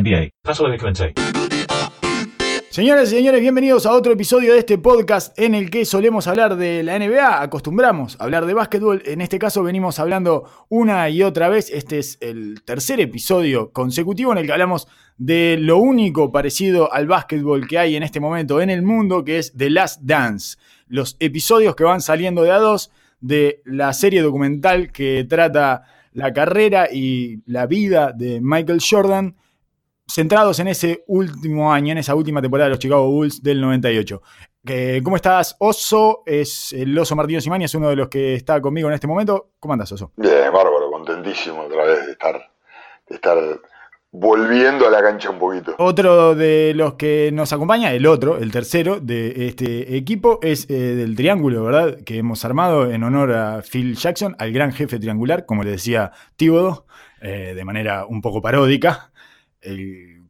NBA. Paso a la Señoras y señores, bienvenidos a otro episodio de este podcast en el que solemos hablar de la NBA, acostumbramos a hablar de básquetbol, en este caso venimos hablando una y otra vez, este es el tercer episodio consecutivo en el que hablamos de lo único parecido al básquetbol que hay en este momento en el mundo, que es The Last Dance, los episodios que van saliendo de a dos de la serie documental que trata la carrera y la vida de Michael Jordan centrados en ese último año, en esa última temporada de los Chicago Bulls del 98. ¿Cómo estás, Oso? Es el Oso Martínez Simani, es uno de los que está conmigo en este momento. ¿Cómo andas, Oso? Bien, bárbaro, contentísimo otra vez de estar, de estar volviendo a la cancha un poquito. Otro de los que nos acompaña, el otro, el tercero de este equipo, es eh, del Triángulo, ¿verdad? Que hemos armado en honor a Phil Jackson, al gran jefe triangular, como le decía Tíbodo, eh, de manera un poco paródica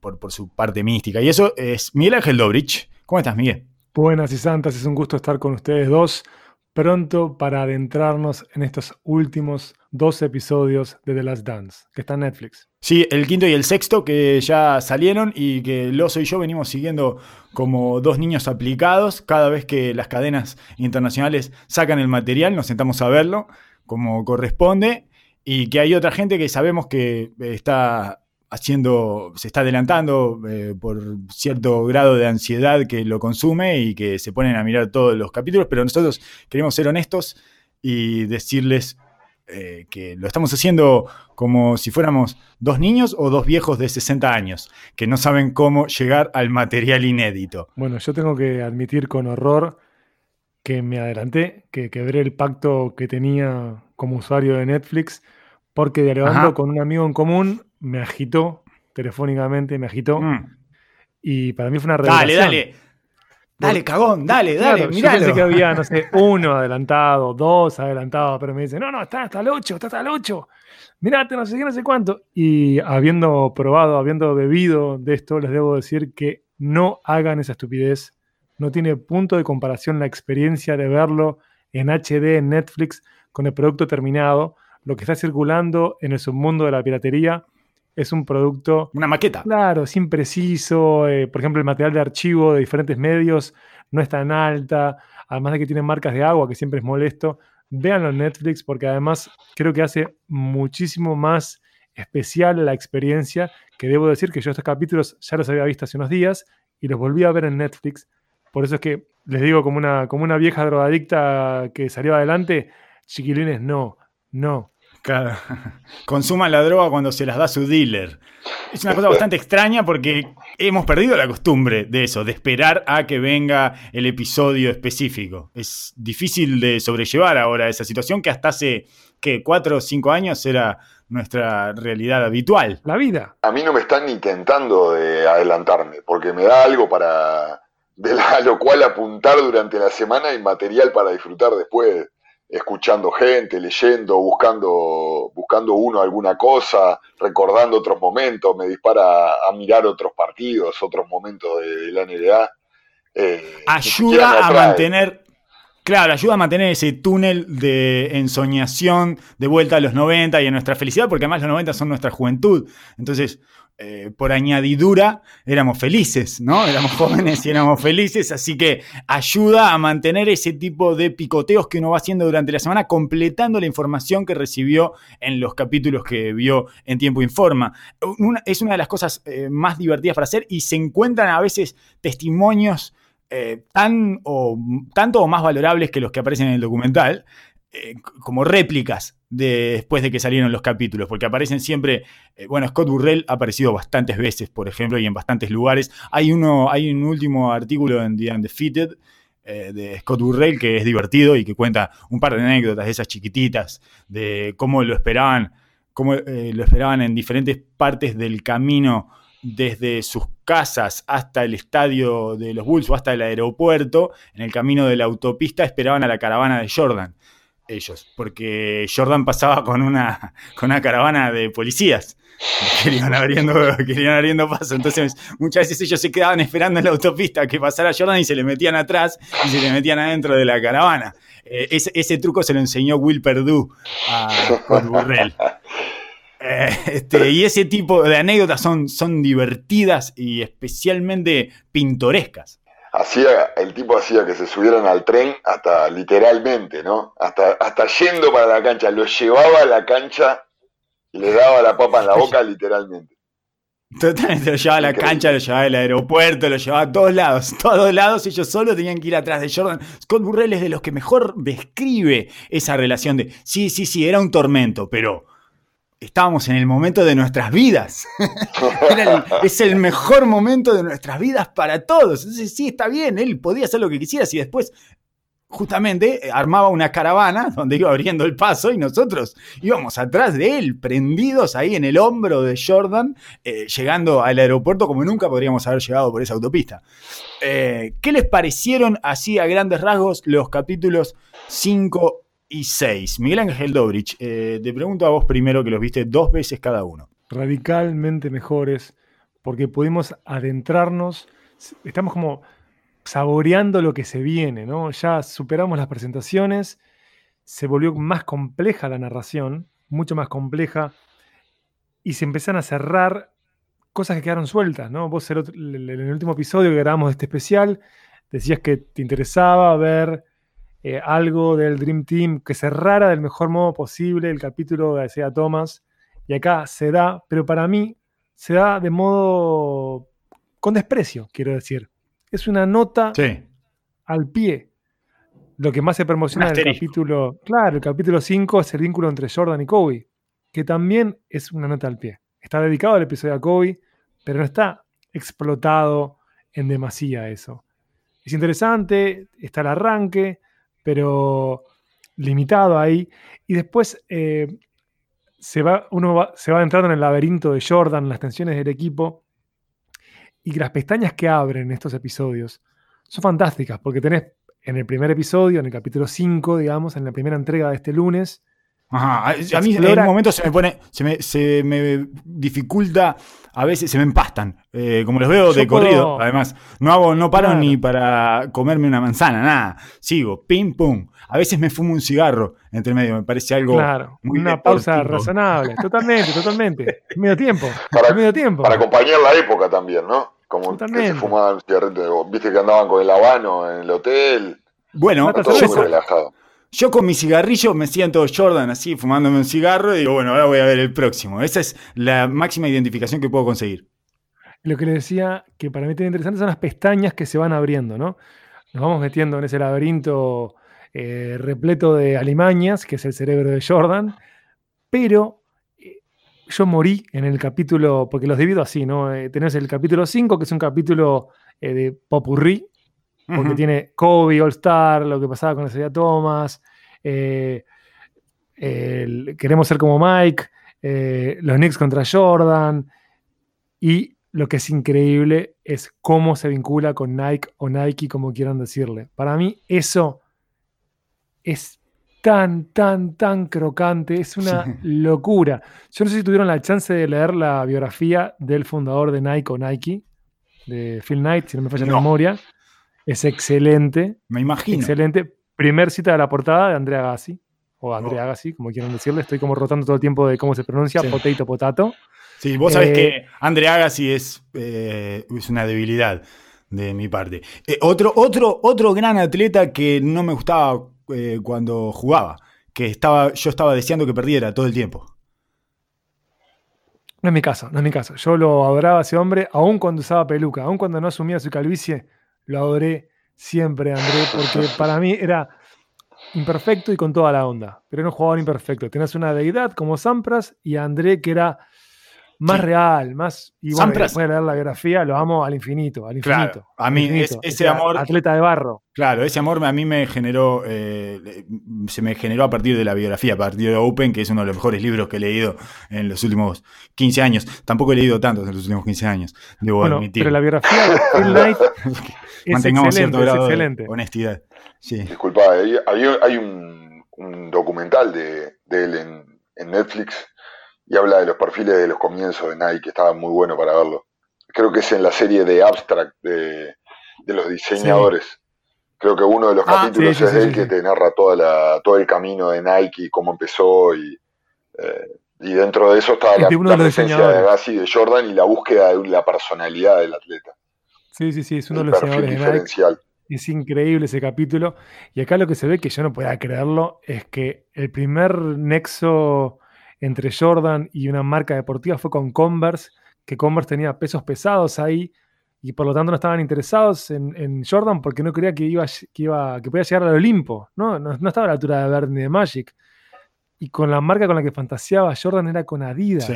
por, su parte mística. Y eso es Miguel Ángel Dobrich. ¿Cómo estás, Miguel? Buenas y santas, es un gusto estar con ustedes dos, pronto para adentrarnos en estos últimos dos episodios de The Last Dance, que está en Netflix. Sí, el quinto y el sexto que ya salieron y que Loso y yo venimos siguiendo como dos niños aplicados. Cada vez que las cadenas internacionales sacan el material, nos sentamos a verlo como corresponde y que hay otra gente que sabemos que está haciendo, se está adelantando eh, por cierto grado de ansiedad que lo consume y que se ponen a mirar todos los capítulos, pero nosotros queremos ser honestos y decirles eh, que lo estamos haciendo como si fuéramos dos niños o dos viejos de 60 años, que no saben cómo llegar al material inédito. Bueno, yo tengo que admitir con horror que me adelanté, que quebré el pacto que tenía como usuario de Netflix, porque dialogando con un amigo en común me agitó telefónicamente, me agitó. Mm. Y para mí fue una revelación. Dale, dale. Dale, cagón, dale, dale, claro, Yo pensé que había, no sé, uno adelantado, dos adelantados, pero me dice, no, no, está hasta el 8, está hasta el 8. Mirate, no sé qué, no sé cuánto. Y habiendo probado, habiendo bebido de esto, les debo decir que no hagan esa estupidez. No tiene punto de comparación la experiencia de verlo en HD, en Netflix, con el producto terminado. Lo que está circulando en el submundo de la piratería es un producto... Una maqueta. Claro, es impreciso. Eh, por ejemplo, el material de archivo de diferentes medios no es tan alta. Además de que tiene marcas de agua, que siempre es molesto. Véanlo en Netflix porque además creo que hace muchísimo más especial la experiencia, que debo decir que yo estos capítulos ya los había visto hace unos días y los volví a ver en Netflix. Por eso es que les digo como una, como una vieja drogadicta que salió adelante, chiquilines, no, no. Claro. Consuman la droga cuando se las da su dealer. Es una cosa bastante extraña porque hemos perdido la costumbre de eso, de esperar a que venga el episodio específico. Es difícil de sobrellevar ahora esa situación que hasta hace, que cuatro o cinco años era nuestra realidad habitual. La vida. A mí no me están intentando de adelantarme, porque me da algo para, de a lo cual apuntar durante la semana y material para disfrutar después escuchando gente, leyendo, buscando, buscando uno alguna cosa, recordando otros momentos, me dispara a mirar otros partidos, otros momentos de, la NBA. Eh, ayuda a mantener, claro, ayuda a mantener ese túnel de ensoñación de vuelta a los 90 y a nuestra felicidad, porque además los 90 son nuestra juventud. Entonces, eh, por añadidura, éramos felices, ¿no? Éramos jóvenes y éramos felices, así que ayuda a mantener ese tipo de picoteos que uno va haciendo durante la semana, completando la información que recibió en los capítulos que vio en Tiempo Informa. es una de las cosas eh, más divertidas para hacer y se encuentran a veces testimonios eh, tan o, tanto o más valorables que los que aparecen en el documental, eh, como réplicas después de que salieron los capítulos, porque aparecen siempre, eh, bueno, Scott Burrell ha aparecido bastantes veces, por ejemplo, y en bastantes lugares. Hay, uno, hay un último artículo en The Undefeated de Scott Burrell que es divertido y que cuenta un par de anécdotas de esas chiquititas, de cómo lo esperaban, cómo lo esperaban en diferentes partes del camino desde sus casas hasta el estadio de los Bulls o hasta el aeropuerto, en el camino de la autopista esperaban a la caravana de Jordan ellos, porque Jordan pasaba con una, con una caravana de policías que iban abriendo, que abriendo paso. Entonces, muchas veces ellos se quedaban esperando en la autopista que pasara Jordan y se le metían atrás y se le metían adentro de la caravana. Eh, ese, truco se lo enseñó Will Perdue a Burrell. Eh, este, y ese tipo de anécdotas son, son divertidas y especialmente pintorescas. Hacía, el tipo hacía que se subieran al tren hasta literalmente, ¿no? Hasta, hasta yendo para la cancha, lo llevaba a la cancha y le daba la papa en la boca literalmente. Totalmente, lo llevaba a la cancha, lo llevaba al aeropuerto, lo llevaba a todos lados, todos lados, ellos solo tenían que ir atrás de Jordan. Scott Burrell es de los que mejor describe esa relación de, sí, sí, sí, era un tormento, pero estábamos en el momento de nuestras vidas. es el mejor momento de nuestras vidas para todos. Entonces, sí, está bien, él podía hacer lo que quisiera si después justamente armaba una caravana donde iba abriendo el paso y nosotros íbamos atrás de él, prendidos ahí en el hombro de Jordan, eh, llegando al aeropuerto como nunca podríamos haber llegado por esa autopista. Eh, ¿Qué les parecieron así a grandes rasgos los capítulos 5 y 6? Miguel Ángel Dobrich, te pregunto a vos primero que los viste dos veces cada uno. Radicalmente mejores porque pudimos adentrarnos, estamos como saboreando lo que se viene, ¿no? Ya superamos las presentaciones, se volvió más compleja la narración, mucho más compleja, y se empezaron a cerrar cosas que quedaron sueltas, ¿no? Vos en el último episodio que grabamos de este especial, decías que te interesaba ver eh, algo del Dream Team que cerrara del mejor modo posible el capítulo de Isaiah Thomas, y acá se da, pero para mí se da de modo con desprecio, quiero decir es una nota al pie. Lo que más se promociona en el capítulo, claro, el capítulo 5 es el vínculo entre Jordan y Kobe, que también es una nota al pie. Está dedicado al episodio a Kobe, pero no está explotado en demasía eso. Es interesante, está el arranque, pero limitado ahí. Y después eh, se va, uno se va entrando en el laberinto de Jordan, las tensiones del equipo, y las pestañas que abren en estos episodios son fantásticas, porque tenés en el primer episodio, en el capítulo 5, digamos, en la primera entrega de este lunes. Ajá, a mí en un momento se me pone, se me, dificulta, a veces se me empastan, eh, como los veo de corrido, además. No hago, no paro ni para comerme una manzana, nada. Sigo, pim, pum. A veces me fumo un cigarro entre medio, me parece algo. Claro, una pausa razonable, totalmente, totalmente. Medio tiempo. Para, medio tiempo. Para acompañar la época también, ¿no? Como que se fumaban cigarritos, viste que andaban con el habano en el hotel. Bueno, yo, yo con mi cigarrillo me siento Jordan así, fumándome un cigarro, y digo, bueno, ahora voy a ver el próximo. Esa es la máxima identificación que puedo conseguir. Lo que le decía que para mí es interesante son las pestañas que se van abriendo, ¿no? Nos vamos metiendo en ese laberinto eh, repleto de alimañas, que es el cerebro de Jordan, pero yo morí en el capítulo, porque los divido así, ¿no? Eh, tenés el capítulo 5, que es un capítulo eh, de popurrí, porque tiene Kobe, All Star, lo que pasaba con Isaiah Thomas, eh, queremos ser como Mike, los Knicks contra Jordan, y lo que es increíble es cómo se vincula con Nike o Nike, como quieran decirle. Para mí eso es tan, tan, tan crocante. Es una locura. Yo no sé si tuvieron la chance de leer la biografía del fundador de Nike o Nike, de Phil Knight, si no me falla la memoria. Es excelente. Me imagino. Excelente. Primer cita de la portada de Andrea Agassi, o Andrea oh. Agassi, como quieran decirle. Estoy como rotando todo el tiempo de cómo se pronuncia, potato, potato. Sí, vos sabés que eh, Andrea Agassi es, eh, es una debilidad de mi parte. Eh, otro, otro, otro gran atleta que no me gustaba cuando jugaba, que estaba, yo estaba deseando que perdiera todo el tiempo. No es mi caso, no es mi caso. Yo lo adoraba a ese hombre, aun cuando usaba peluca, aun cuando no asumía su calvicie, lo adoré siempre, André, porque para mí era imperfecto y con toda la onda, pero era un jugador imperfecto. Tenías una deidad como Sampras y André que era más real, más. Y bueno, voy a leer la biografía, lo amo al infinito, al infinito. a mí ese amor. Atleta de barro. Claro, ese amor a mí me generó. Eh, se me generó a partir de la biografía, a partir de Open, que es uno de los mejores libros que he leído en los últimos 15 años. Tampoco he leído tantos en los últimos 15 años, debo bueno, admitir. Pero la biografía de Phil Knight es Mantengamos cierto grado de honestidad. Sí. Disculpa, hay, un, documental de, él en, en Netflix y habla de los perfiles de los comienzos de Nike, que estaba muy bueno para verlo. Creo que es en la serie de Abstract de, los diseñadores. Creo que uno de los ah, capítulos es de él que te narra toda la, todo el camino de Nike, cómo empezó y eh, Y dentro de eso estaba Es la, de la de presencia de de Jordan y la búsqueda de la personalidad del atleta. Sí, sí, sí, es uno El de los perfil diseñadores de Nike. diferencial. Es increíble ese capítulo. Y acá lo que se ve, que yo no podía creerlo, es que el primer nexo entre Jordan y una marca deportiva fue con Converse, que Converse tenía pesos pesados ahí y por lo tanto no estaban interesados en, Jordan porque no creía que, iba, que, iba, que podía llegar al Olimpo, ¿no? ¿no? Estaba a la altura de Bird ni de Magic. Y con la marca con la que fantaseaba Jordan era con Adidas.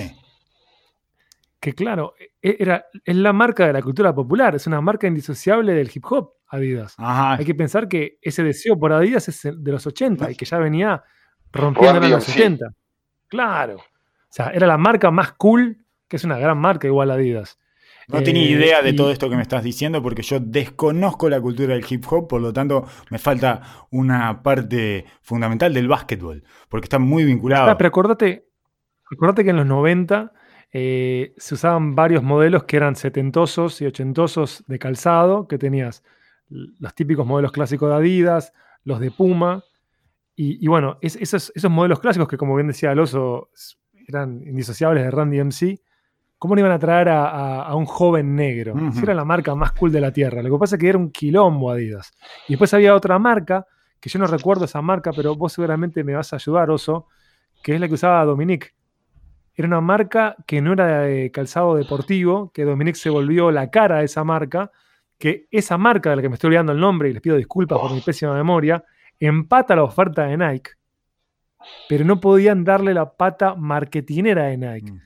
Que claro, e, era, es la marca de la cultura popular, es una marca indisociable del hip hop, Adidas. Hay que pensar que ese deseo por Adidas es de los 80 y que ya venía rompiendo en los 80. Claro. O sea, era la marca más cool, que es una gran marca igual Adidas. No tenía Eh, idea de y- todo esto que me estás diciendo porque yo desconozco la cultura del hip hop, por lo tanto me falta una parte fundamental del básquetbol, porque está muy vinculado. Ah, pero acordate, acordate que en los 90 eh, se usaban varios modelos que eran setentosos y ochentosos de calzado, que tenías los típicos modelos clásicos de Adidas, los de Puma, y, y bueno, es- esos, esos modelos clásicos que como bien decía Alonso, eran indisociables de Randy MC, ¿cómo no iban a traer a, a- a un joven negro? Si era la marca más cool de la Tierra. Lo que pasa es que era un quilombo Adidas. Y después había otra marca, que yo no recuerdo esa marca, pero vos seguramente me vas a ayudar, Oso, que es la que usaba Dominique. Era una marca que no era de calzado deportivo, que Dominique se volvió la cara de esa marca, que esa marca de la que me estoy olvidando el nombre, y les pido disculpas por mi pésima memoria, empata la oferta de Nike, pero no podían darle la pata marketinera de Nike. Mm.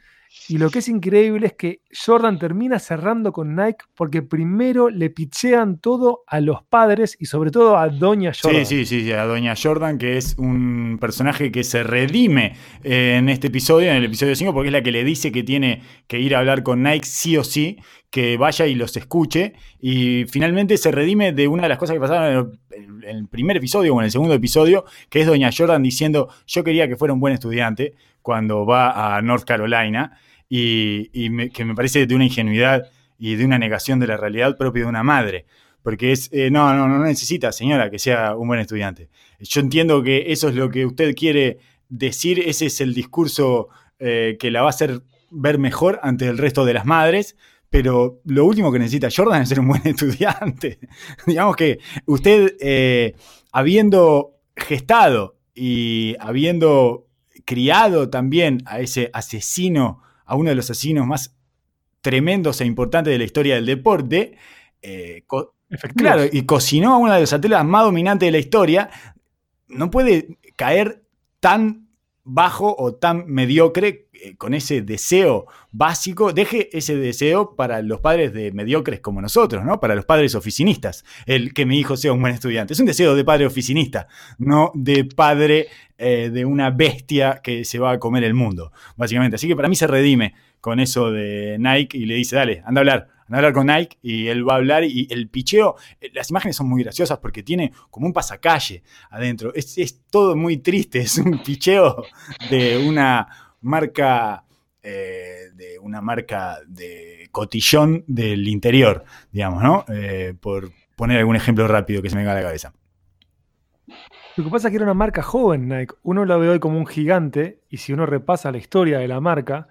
Y lo que es increíble es que Jordan termina cerrando con Nike porque primero le pichean todo a los padres y sobre todo a Doña Jordan. Sí, sí, sí, sí, a Doña Jordan, que es un personaje que se redime eh, en este episodio, en el episodio 5, porque es la que le dice que tiene que ir a hablar con Nike sí o sí, que vaya y los escuche, y finalmente se redime de una de las cosas que pasaron en el, en el primer episodio o en el segundo episodio, que es Doña Jordan diciendo, yo quería que fuera un buen estudiante cuando va a North Carolina, y, que me parece de una ingenuidad y de una negación de la realidad propia de una madre. Porque es, eh, no, no, no necesita, señora, que sea un buen estudiante. Yo entiendo que eso es lo que usted quiere decir, ese es el discurso eh, que la va a hacer ver mejor ante el resto de las madres, pero lo último que necesita Jordan es ser un buen estudiante. Digamos que usted, eh, habiendo gestado y habiendo criado también a ese asesino, a uno de los asesinos más tremendos e importantes de la historia del deporte, eh. Claro, y cocinó a una de las atletas más dominantes de la historia, no puede caer tan bajo o tan mediocre con ese deseo básico. Deje ese deseo para los padres de mediocres como nosotros, ¿no? Para los padres oficinistas, el que mi hijo sea un buen estudiante. Es un deseo de padre oficinista, no de padre eh, de una bestia que se va a comer el mundo, básicamente. Así que para mí se redime con eso de Nike y le dice, dale, anda a hablar, anda a hablar con Nike y él va a hablar y el picheo, eh, las imágenes son muy graciosas porque tiene como un pasacalle adentro, es, es todo muy triste, es un picheo de una marca, eh, de una marca de cotillón del interior, digamos, ¿no? Eh, por poner algún ejemplo rápido que se me venga a la cabeza. Lo que pasa es que era una marca joven Nike. Uno la ve hoy como un gigante y si uno repasa la historia de la marca,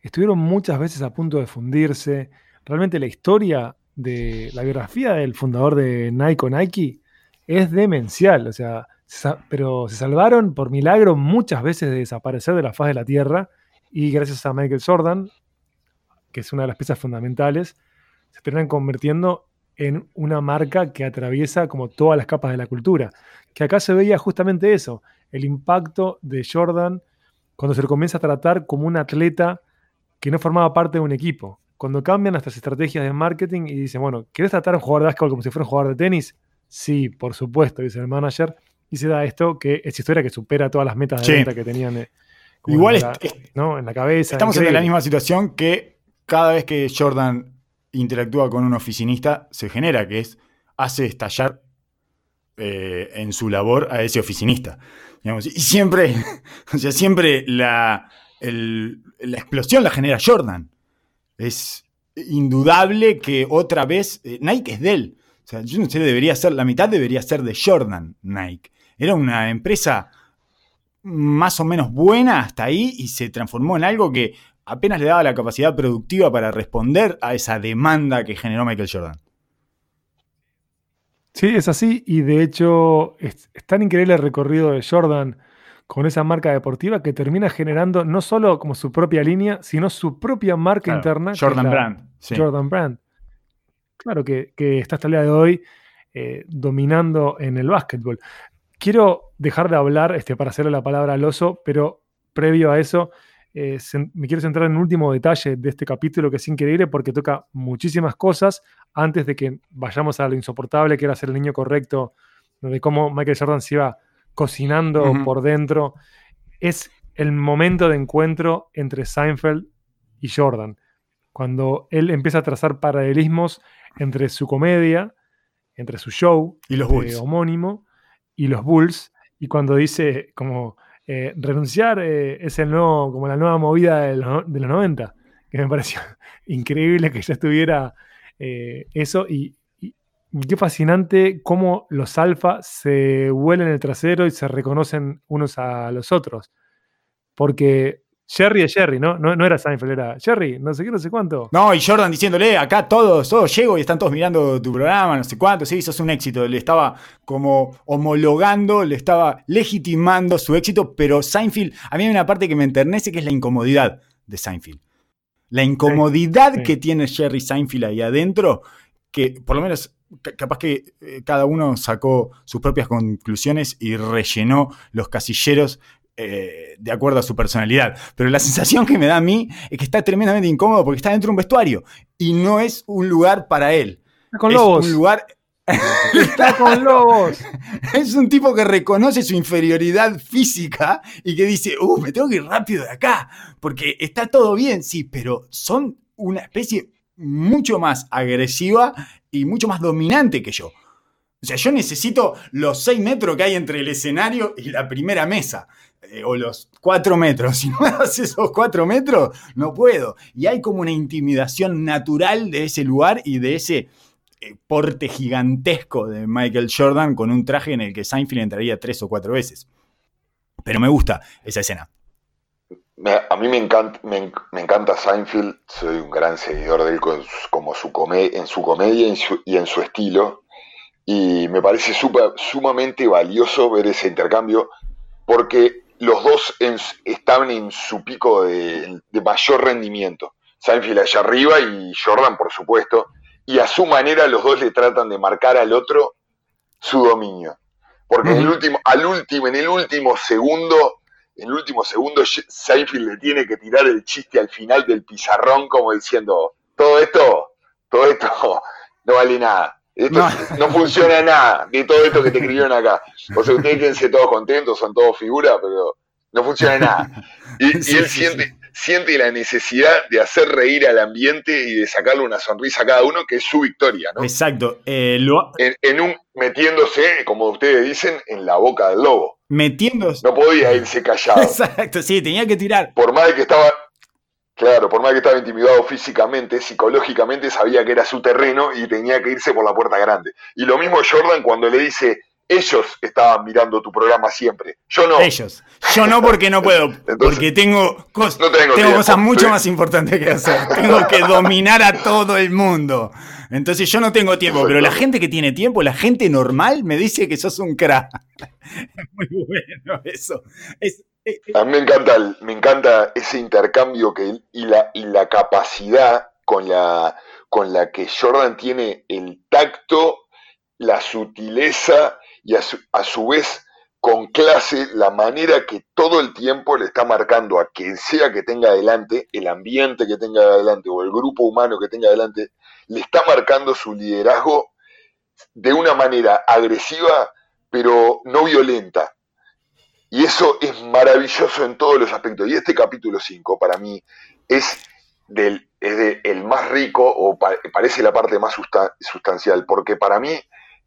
estuvieron muchas veces a punto de fundirse. Realmente la historia de la biografía del fundador de Nike o Nike es demencial. O sea, pero se salvaron por milagro muchas veces de desaparecer de la faz de la Tierra y gracias a Michael Jordan, que es una de las piezas fundamentales, se terminan convirtiendo en una marca que atraviesa como todas las capas de la cultura. Que acá se veía justamente eso, el impacto de Jordan cuando se lo comienza a tratar como un atleta que no formaba parte de un equipo. Cuando cambian nuestras estrategias de marketing y dicen, bueno, ¿querés tratar a un jugador de básquetbol como si fuera un jugador de tenis? Sí, por supuesto, dice el manager. Y se da esto, que es historia que supera todas las metas de Sí. venta que tenían eh, Igual en, la, es- ¿no? en la cabeza. Estamos en la misma situación que cada vez que Jordan interactúa con un oficinista se genera, que es hace estallar eh, en su labor a ese oficinista. Digamos, y siempre, o sea, siempre la, el- la explosión la genera Jordan. Es indudable que otra vez eh, Nike es de él. O sea, yo no sé, debería ser, la mitad debería ser de Jordan, Nike. Era una empresa más o menos buena hasta ahí y se transformó en algo que apenas le daba la capacidad productiva para responder a esa demanda que generó Michael Jordan. Sí, es así y de hecho es, tan increíble el recorrido de Jordan con esa marca deportiva que termina generando no solo como su propia línea, sino su propia marca interna. Jordan Brand. Jordan Brand. Claro, que, está hasta el día de hoy eh, dominando en el básquetbol. Quiero dejar de hablar este, para hacerle la palabra al oso, pero previo a eso, eh, me quiero centrar en un último detalle de este capítulo que es increíble porque toca muchísimas cosas. Antes de que vayamos a lo insoportable que era ser el niño correcto, de cómo Michael Jordan se iba cocinando por dentro. Es el momento de encuentro entre Seinfeld y Jordan, cuando él empieza a trazar paralelismos entre su comedia, entre su show y los homónimo y los Bulls, y cuando dice como eh, renunciar eh, es el nuevo, como la nueva movida de los, 90, que me pareció increíble que ya estuviera eh, eso y, qué fascinante cómo los alfa se huelen el trasero y se reconocen unos a los otros. Porque Jerry es Jerry, ¿no? ¿no? era Seinfeld, era Jerry, no sé qué, no sé cuánto. No, y Jordan diciéndole, acá todos, todos llego y están todos mirando tu programa, no sé cuánto, sí, eso es un éxito. Le estaba como homologando, le estaba legitimando su éxito, pero Seinfeld, a mí hay una parte que me enternece que es la incomodidad de Seinfeld. La incomodidad que tiene Jerry Seinfeld ahí adentro, que por lo menos capaz que eh, cada uno sacó sus propias conclusiones y rellenó los casilleros eh, de acuerdo a su personalidad. Pero la sensación que me da a mí es que está tremendamente incómodo porque está dentro de un vestuario y no es un lugar para él. Está con es lobos. un lugar. está con lobos. es un tipo que reconoce su inferioridad física y que dice, uh, me tengo que ir rápido de acá, porque está todo bien, sí, pero son una especie mucho más agresiva y mucho más dominante que yo. O sea, yo necesito los 6 metros que hay entre el escenario y la primera mesa. Eh, o los cuatro metros. Si no me das esos cuatro metros, no puedo. Y hay como una intimidación natural de ese lugar y de ese eh, porte gigantesco de Michael Jordan con un traje en el que Seinfeld entraría tres o cuatro veces. Pero me gusta esa escena. a mí me encanta, me, encanta Seinfeld, soy un gran seguidor de él como su en su comedia y en su, estilo. Y me parece sumamente valioso ver ese intercambio, porque los dos estaban en su pico de, mayor rendimiento. Seinfeld allá arriba y Jordan, por supuesto. Y a su manera los dos le tratan de marcar al otro su dominio. Porque en el último, al último, en el último segundo, en el último segundo, Seinfeld le tiene que tirar el chiste al final del pizarrón, como diciendo, todo esto, todo esto no vale nada. Esto no. funciona nada de todo esto que te escribieron acá. O sea, ustedes quédense todos contentos, son todos figuras, pero no funciona nada. Y, él siente, siente la necesidad de hacer reír al ambiente y de sacarle una sonrisa a cada uno, que es su victoria, ¿no? Exacto. Eh, en, un, metiéndose, como ustedes dicen, en la boca del lobo. Metiéndose. No podía irse callado. Exacto, sí, tenía que tirar. Por más de que estaba, Claro, por más que estaba intimidado físicamente, psicológicamente sabía que era su terreno y tenía que irse por la puerta grande. Y lo mismo Jordan cuando le dice, ellos estaban mirando tu programa siempre, yo no. Ellos. Yo no porque no puedo, porque tengo, tengo, cosas mucho más importantes que hacer. Tengo que dominar a todo el mundo. Entonces yo no tengo tiempo, pero la gente que tiene tiempo, la gente normal, me dice que sos un crack. Es muy bueno eso. Es. A mí me encanta, me encanta ese intercambio que, y, la, y la capacidad con la, con la que Jordan tiene el tacto, la sutileza y a su, vez con clase la manera que todo el tiempo le está marcando a quien sea que tenga adelante, el ambiente que tenga adelante o el grupo humano que tenga adelante, le está marcando su liderazgo de una manera agresiva, pero no violenta. Y eso es maravilloso en todos los aspectos. Y este capítulo 5 para mí es, del, el más rico o parece la parte más sustancial, porque para mí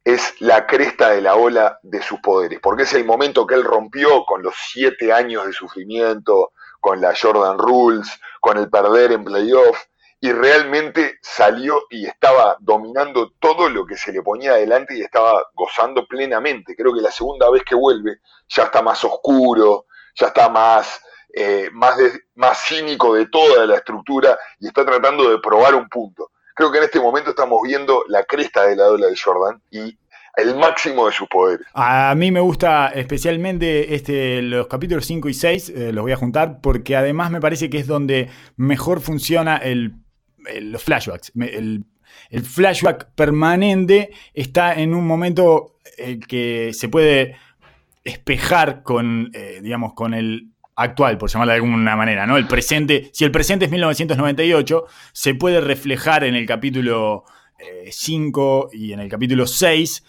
es la cresta de la ola de sus poderes, porque es el momento que él rompió con los siete años de sufrimiento, con la Jordan Rules, con el perder en playoff, y realmente salió y estaba dominando todo lo que se le ponía adelante y estaba gozando plenamente. Creo que la segunda vez que vuelve ya está más oscuro, ya está más, eh, más, más cínico de toda la estructura y está tratando de probar un punto. Creo que en este momento estamos viendo la cresta de la ola de Jordan y el máximo de sus poderes. A mí me gusta especialmente este, los capítulos 5 y 6, eh, los voy a juntar, porque además me parece que es donde mejor funciona el, los flashbacks. El, el, flashback permanente está en un momento eh, que se puede espejar con, eh, digamos, con el actual, por llamarlo de alguna manera, ¿no? El presente, si el presente es 1998, se puede reflejar en el capítulo 5 y en el capítulo 6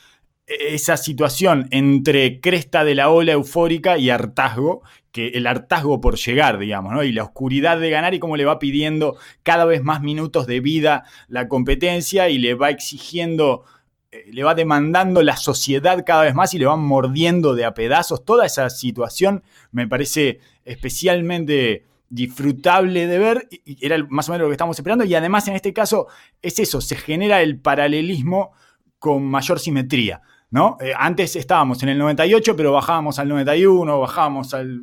esa situación entre cresta de la ola eufórica y hartazgo, que el hartazgo por llegar, digamos. Y la oscuridad de ganar y cómo le va pidiendo cada vez más minutos de vida la competencia y le va exigiendo, eh, le va demandando la sociedad cada vez más y le van mordiendo de a pedazos. Toda esa situación me parece especialmente disfrutable de ver, y era más o menos lo que estamos esperando, y además en este caso es eso, se genera el paralelismo con mayor simetría. ¿no? Eh, antes estábamos en el 98, pero bajábamos al 91, bajábamos al,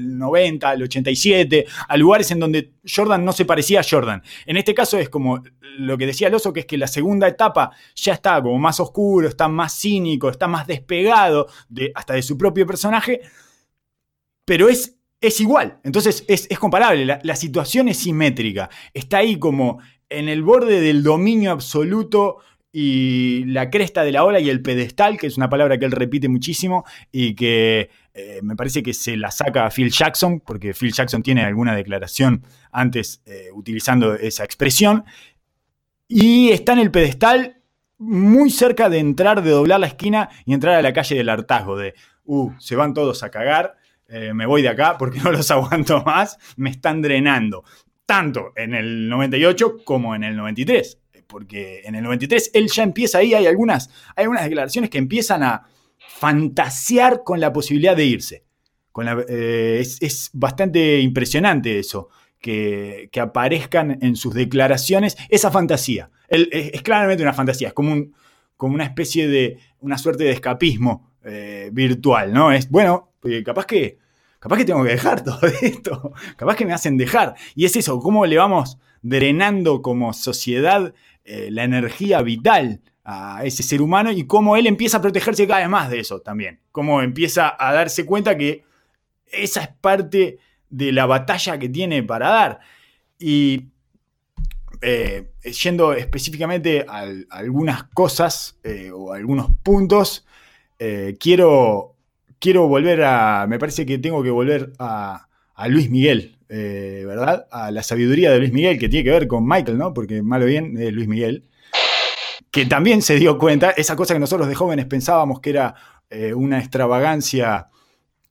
90, al 87, a lugares en donde Jordan no se parecía a Jordan. En este caso es como lo que decía el oso, que es que la segunda etapa ya está como más oscuro, está más cínico, está más despegado de, hasta de su propio personaje, pero es, es igual, entonces es, comparable, la, la situación es simétrica, está ahí como en el borde del dominio absoluto y la cresta de la ola y el pedestal, que es una palabra que él repite muchísimo y que eh, me parece que se la saca a Phil Jackson, porque Phil Jackson tiene alguna declaración antes eh, utilizando esa expresión. Y está en el pedestal muy cerca de entrar, de doblar la esquina y entrar a la calle del hartazgo, de, uh, se van todos a cagar, eh, me voy de acá porque no los aguanto más, me están drenando, tanto en el 98 como en el 93 porque en el 93 él ya empieza ahí, hay algunas, hay algunas declaraciones que empiezan a fantasear con la posibilidad de irse. Eh, es, bastante impresionante eso, que, aparezcan en sus declaraciones esa fantasía. es, claramente una fantasía, es como, como una especie de, una suerte de escapismo eh, virtual, ¿no? Es, bueno, capaz que, capaz que tengo que dejar todo esto, capaz que me hacen dejar. Y es eso, cómo le vamos drenando como sociedad eh, la energía vital a ese ser humano y cómo él empieza a protegerse cada vez más de eso también. Cómo empieza a darse cuenta que esa es parte de la batalla que tiene para dar. Y eh, yendo específicamente a, algunas cosas eh, o algunos puntos, quiero, quiero volver a, me parece que tengo que volver a, a Luis Miguel, eh, ¿verdad? A la sabiduría de Luis Miguel, que tiene que ver con Michael, ¿no? Porque malo bien es Luis Miguel, que también se dio cuenta, esa cosa que nosotros de jóvenes pensábamos que era eh, una extravagancia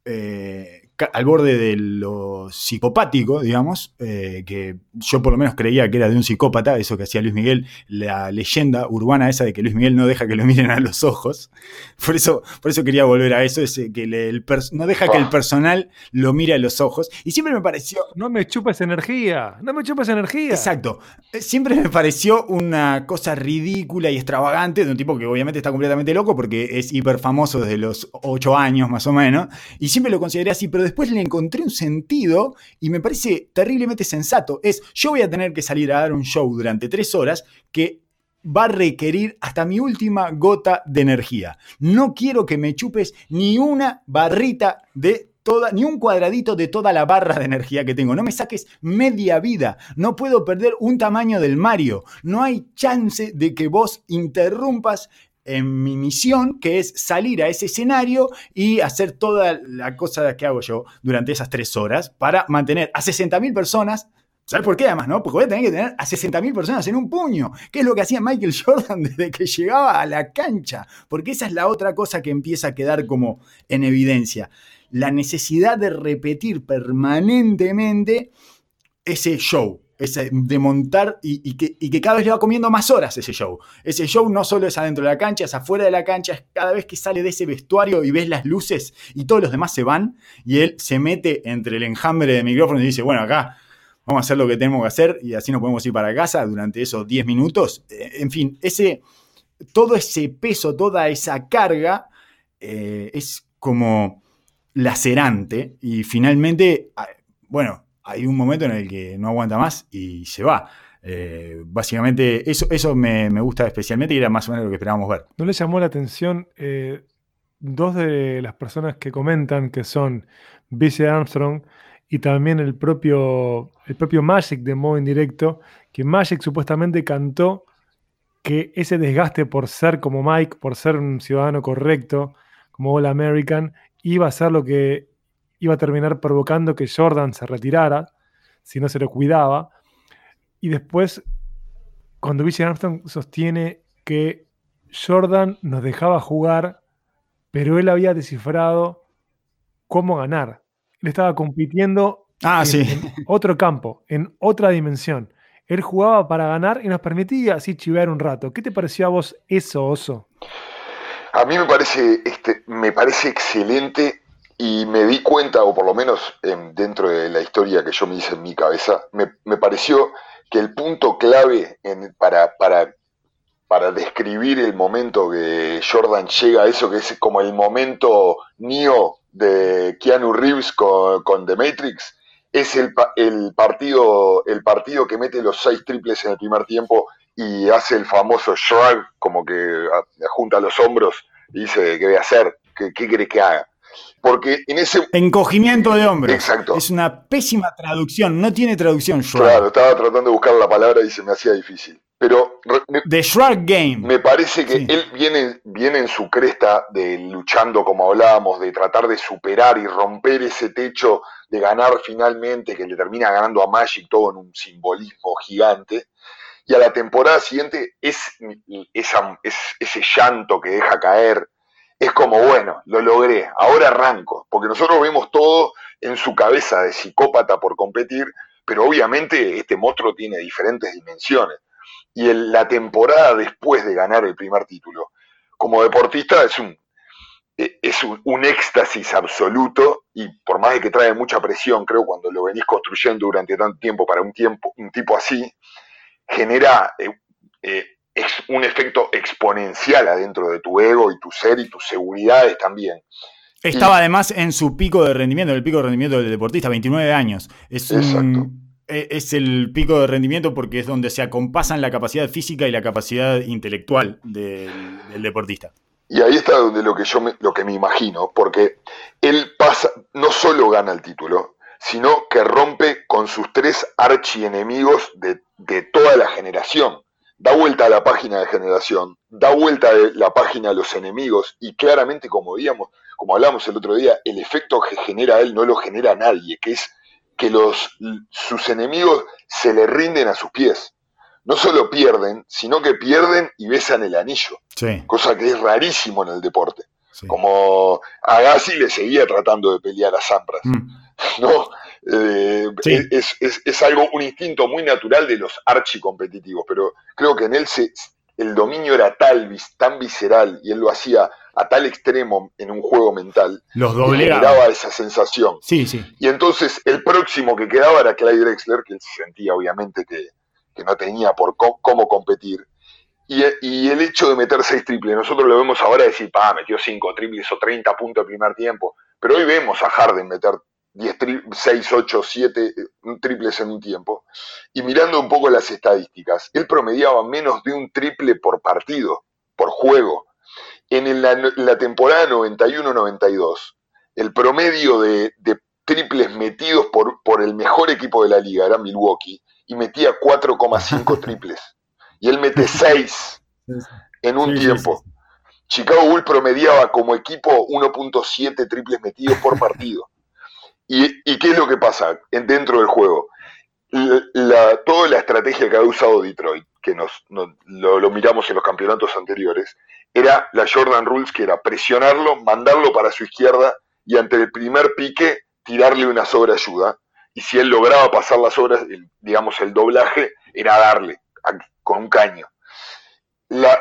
eh, al borde de lo psicopático, digamos, eh, que yo por lo menos creía que era de un psicópata, eso que hacía Luis Miguel, la leyenda urbana esa de que Luis Miguel no deja que lo miren a los ojos. Por eso, por eso quería volver a eso, ese, que el no deja que el personal lo mire a los ojos. Y siempre me pareció... No me chupas energía, no me chupas energía. Exacto. Eh, siempre me pareció una cosa ridícula y extravagante de un tipo que obviamente está completamente loco porque es hiper famoso desde los ocho años más o menos. Y siempre lo consideré así, pero después le encontré un sentido y me parece terriblemente sensato. Es, yo voy a tener que salir a dar un show durante tres horas que va a requerir hasta mi última gota de energía. No quiero que me chupes ni una barrita de toda, ni un cuadradito de toda la barra de energía que tengo. No me saques media vida. No puedo perder un tamaño del Mario. No hay chance de que vos interrumpas en mi misión, que es salir a ese escenario y hacer toda la cosa que hago yo durante esas tres horas para mantener a 60.000 personas. ¿Sabes por qué además, no? Porque voy a tener que tener a 60.000 personas en un puño, que es lo que hacía Michael Jordan desde que llegaba a la cancha, porque esa es la otra cosa que empieza a quedar como en evidencia, la necesidad de repetir permanentemente ese show, de montar y, que, cada vez le va comiendo más horas ese show. Ese show no solo es adentro de la cancha, es afuera de la cancha, es cada vez que sale de ese vestuario y ves las luces y todos los demás se van y él se mete entre el enjambre de micrófono y dice, bueno, acá vamos a hacer lo que tenemos que hacer y así nos podemos ir para casa durante esos 10 minutos. Eh, en fin, ese, todo ese peso, toda esa carga eh, es como lacerante y finalmente, ah, bueno, hay un momento en el que no aguanta más y se va. Eh, básicamente, eso, eso me, gusta especialmente y era más o menos lo que esperábamos ver. ¿No le llamó la atención eh, dos de las personas que comentan, que son BC Armstrong y también el propio, el propio Magic de modo indirecto, que Magic supuestamente cantó que ese desgaste por ser como Mike, por ser un ciudadano correcto, como All American, iba a ser lo que iba a terminar provocando que Jordan se retirara, si no se lo cuidaba. Y después, cuando Bill Armstrong sostiene que Jordan nos dejaba jugar, pero él había descifrado cómo ganar. Él estaba compitiendo ah, en otro campo, en otra dimensión. Él jugaba para ganar y nos permitía así chivear un rato. ¿Qué te pareció a vos eso, Oso? A mí me parece, este, me parece excelente y me di cuenta, o por lo menos dentro de la historia que yo me hice en mi cabeza, me, pareció que el punto clave para, para, para describir el momento que Jordan llega a eso, que es como el momento Neo de Keanu Reeves con, con The Matrix, es el, el, partido, el partido que mete los seis triples en el primer tiempo y hace el famoso shrug, como que junta los hombros y dice, ¿qué voy a hacer? ¿Qué, qué que haga? Porque en ese... Encogimiento de hombros. Exacto. Es una pésima traducción, no tiene traducción. Shrug. Claro, estaba tratando de buscar la palabra y se me hacía difícil. Pero... The Shrug Game. Me parece que él viene, viene en su cresta de luchando, como hablábamos, de tratar de superar y romper ese techo de ganar finalmente, que le termina ganando a Magic todo en un simbolismo gigante. Y a la temporada siguiente es, ese llanto que deja caer, es como, bueno, lo logré, ahora arranco, porque nosotros vemos todo en su cabeza de psicópata por competir, pero obviamente este monstruo tiene diferentes dimensiones. Y la temporada después de ganar el primer título, como deportista es un e, es un, éxtasis absoluto y por más de que trae mucha presión, creo, cuando lo venís construyendo durante tanto tiempo para un, tiempo, un tipo así, genera eh, eh, un efecto exponencial adentro de tu ego y tu ser y tus seguridades también. Estaba además en su pico de rendimiento, el pico de rendimiento del deportista, 29 años. Es, e, es el pico de rendimiento porque es donde se acompasan la capacidad física y la capacidad intelectual del deportista. Y ahí está donde lo que yo me, lo que me imagino, porque él pasa, no solo gana el título, sino que rompe con sus tres archienemigos de, de toda la generación. Da vuelta a la página de generación, da vuelta a la página a los enemigos, y claramente, como digamos, como hablamos el otro día, el efecto que genera él no lo genera nadie, que es que los, sus enemigos se le rinden a sus pies no solo pierden, sino que pierden y besan el anillo. Cosa que es rarísimo en el deporte. Como Agassi le seguía tratando de pelear a Sampras. Mm. ¿no? Eh, es, algo, un instinto muy natural de los archicompetitivos, pero creo que en él se, el dominio era tal, tan visceral y él lo hacía a tal extremo en un juego mental, los generaba esa sensación. Sí, sí. Y entonces el próximo que quedaba era Clyde Drexler, que él sentía obviamente que, que no tenía por cómo competir. Y, el hecho de meter seis triples, nosotros lo vemos ahora decir, pa, metió cinco triples o 30 puntos el primer tiempo, pero hoy vemos a Harden meter 10 6, 8, 7 triples en un tiempo. Y mirando un poco las estadísticas, él promediaba menos de un triple por partido, por juego. En la, temporada 91-92, el promedio de, triples metidos por, por el mejor equipo de la liga era Milwaukee, y metía 4,5 triples. Y él mete 6 en un tiempo. Chicago Bull promediaba como equipo 1.7 triples metidos por partido. ¿Y, qué es lo que pasa dentro del juego? Toda la estrategia que ha usado Detroit, que nos, lo, miramos en los campeonatos anteriores, era la Jordan Rules, que era presionarlo, mandarlo para su izquierda y ante el primer pique tirarle una sobreayuda y si él lograba pasar las obras, digamos, el doblaje era darle con un caño. La,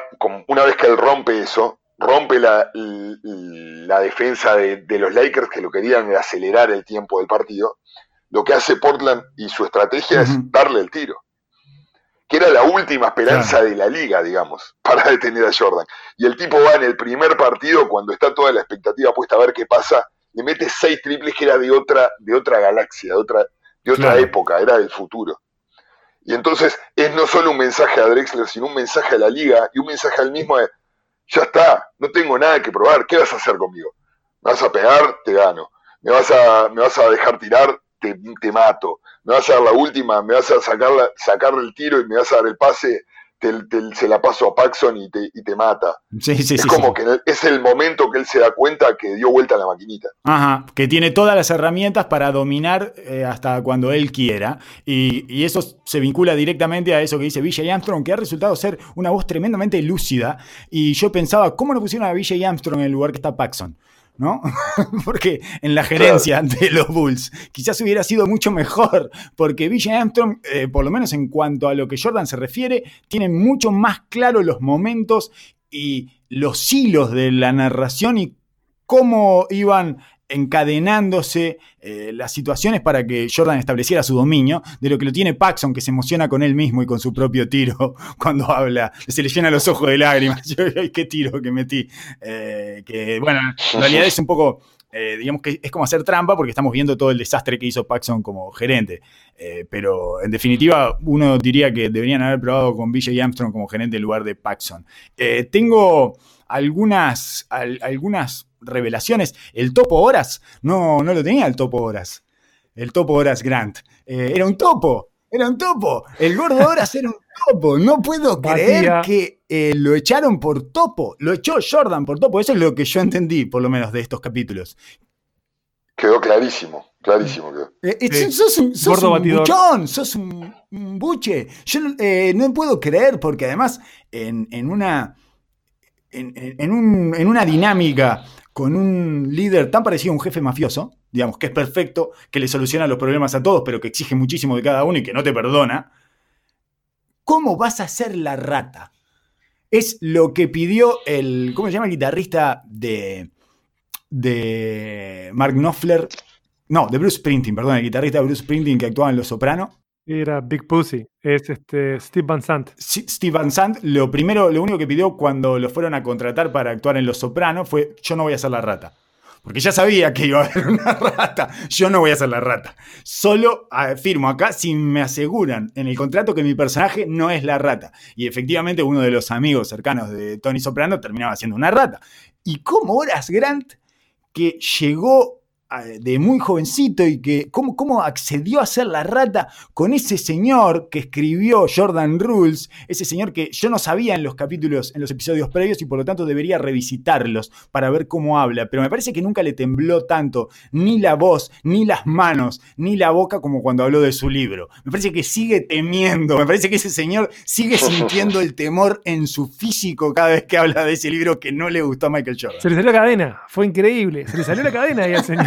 una vez que él rompe eso, rompe la, la defensa de, los Lakers que lo querían acelerar el tiempo del partido, lo que hace Portland y su estrategia es darle el tiro, que era la última esperanza de la liga, digamos, para detener a Jordan. Y el tipo va en el primer partido, cuando está toda la expectativa puesta a ver qué pasa, le mete seis triples que era de otra, de otra galaxia, de otra, de otra época, era del futuro. Y entonces es no solo un mensaje a Drexler, sino un mensaje a la liga y un mensaje al mismo de, ya está, no tengo nada que probar, ¿qué vas a hacer conmigo? ¿Me vas a pegar? Te gano. ¿Me vas a, me vas a dejar tirar? Te, te mato. ¿Me vas a dar la última? ¿Me vas a sacar, sacar el tiro y me vas a dar el pase? Se la paso a Paxson y te, y te mata. es como que es el momento que él se da cuenta que dio vuelta a la maquinita. Ajá, que tiene todas las herramientas para dominar eh, hasta cuando él quiera. Y, y, eso se vincula directamente a eso que dice Villa Armstrong, que ha resultado ser una voz tremendamente lúcida. Y yo pensaba, ¿cómo no pusieron a Villa Armstrong en el lugar que está Paxson? ¿No? porque en la gerencia de los Bulls quizás hubiera sido mucho mejor, porque Villa Armstrong, eh, por lo menos en cuanto a lo que Jordan se refiere, tiene mucho más claro los momentos y los hilos de la narración y cómo iban encadenándose eh, las situaciones para que Jordan estableciera su dominio, de lo que lo tiene Paxson, que se emociona con él mismo y con su propio tiro cuando habla. Se le llena los ojos de lágrimas. qué tiro que metí! Eh, que, bueno, en realidad es un poco, eh, digamos que es como hacer trampa porque estamos viendo todo el desastre que hizo Paxson como gerente. pero en definitiva, uno diría que deberían haber probado con BJ Armstrong como gerente en lugar de Paxson. tengo algunas, algunas revelaciones. El Topo Horas no, no lo tenía el Topo Horas. El Topo Horas Grant. Eh, era un topo. Era un topo. El gordo Horas era un topo. No puedo creer que eh, lo echaron por topo. Lo echó Jordan por topo. Eso es lo que yo entendí, por lo menos, de estos capítulos. Quedó clarísimo. Clarísimo quedó. Eh, sos un, sos un buchón, sos un, buche. Yo no puedo creer, porque además, en, una. en, un, en, una dinámica con un líder tan parecido a un jefe mafioso, digamos, que es perfecto, que le soluciona los problemas a todos, pero que exige muchísimo de cada uno y que no te perdona, ¿cómo vas a ser la rata? Es lo que pidió el, ¿cómo se llama el guitarrista de, de Mark Knopfler? No, de Bruce Springsteen, perdón, el guitarrista de Bruce Springsteen que actuaba en Los Soprano. Era Big Pussy, es este Steve Van Sant. Steve Van Sant, lo primero, lo único que pidió cuando lo fueron a contratar para actuar en Los Sopranos fue: Yo no voy a ser la rata. Porque ya sabía que iba a haber una rata. Yo no voy a ser la rata. Solo afirmo acá si me aseguran en el contrato que mi personaje no es la rata. Y efectivamente, uno de los amigos cercanos de Tony Soprano terminaba siendo una rata. Y como Horas Grant, que llegó de muy jovencito y que cómo, cómo, accedió a ser la rata con ese señor que escribió Jordan Rules, ese señor que yo no sabía en los capítulos, en los episodios previos y por lo tanto debería revisitarlos para ver cómo habla, pero me parece que nunca le tembló tanto ni la voz, ni las manos, ni la boca como cuando habló de su libro. Me parece que sigue temiendo, me parece que ese señor sigue sintiendo el temor en su físico cada vez que habla de ese libro que no le gustó a Michael Jordan. Se le salió la cadena, fue increíble, se le salió la cadena ahí al señor.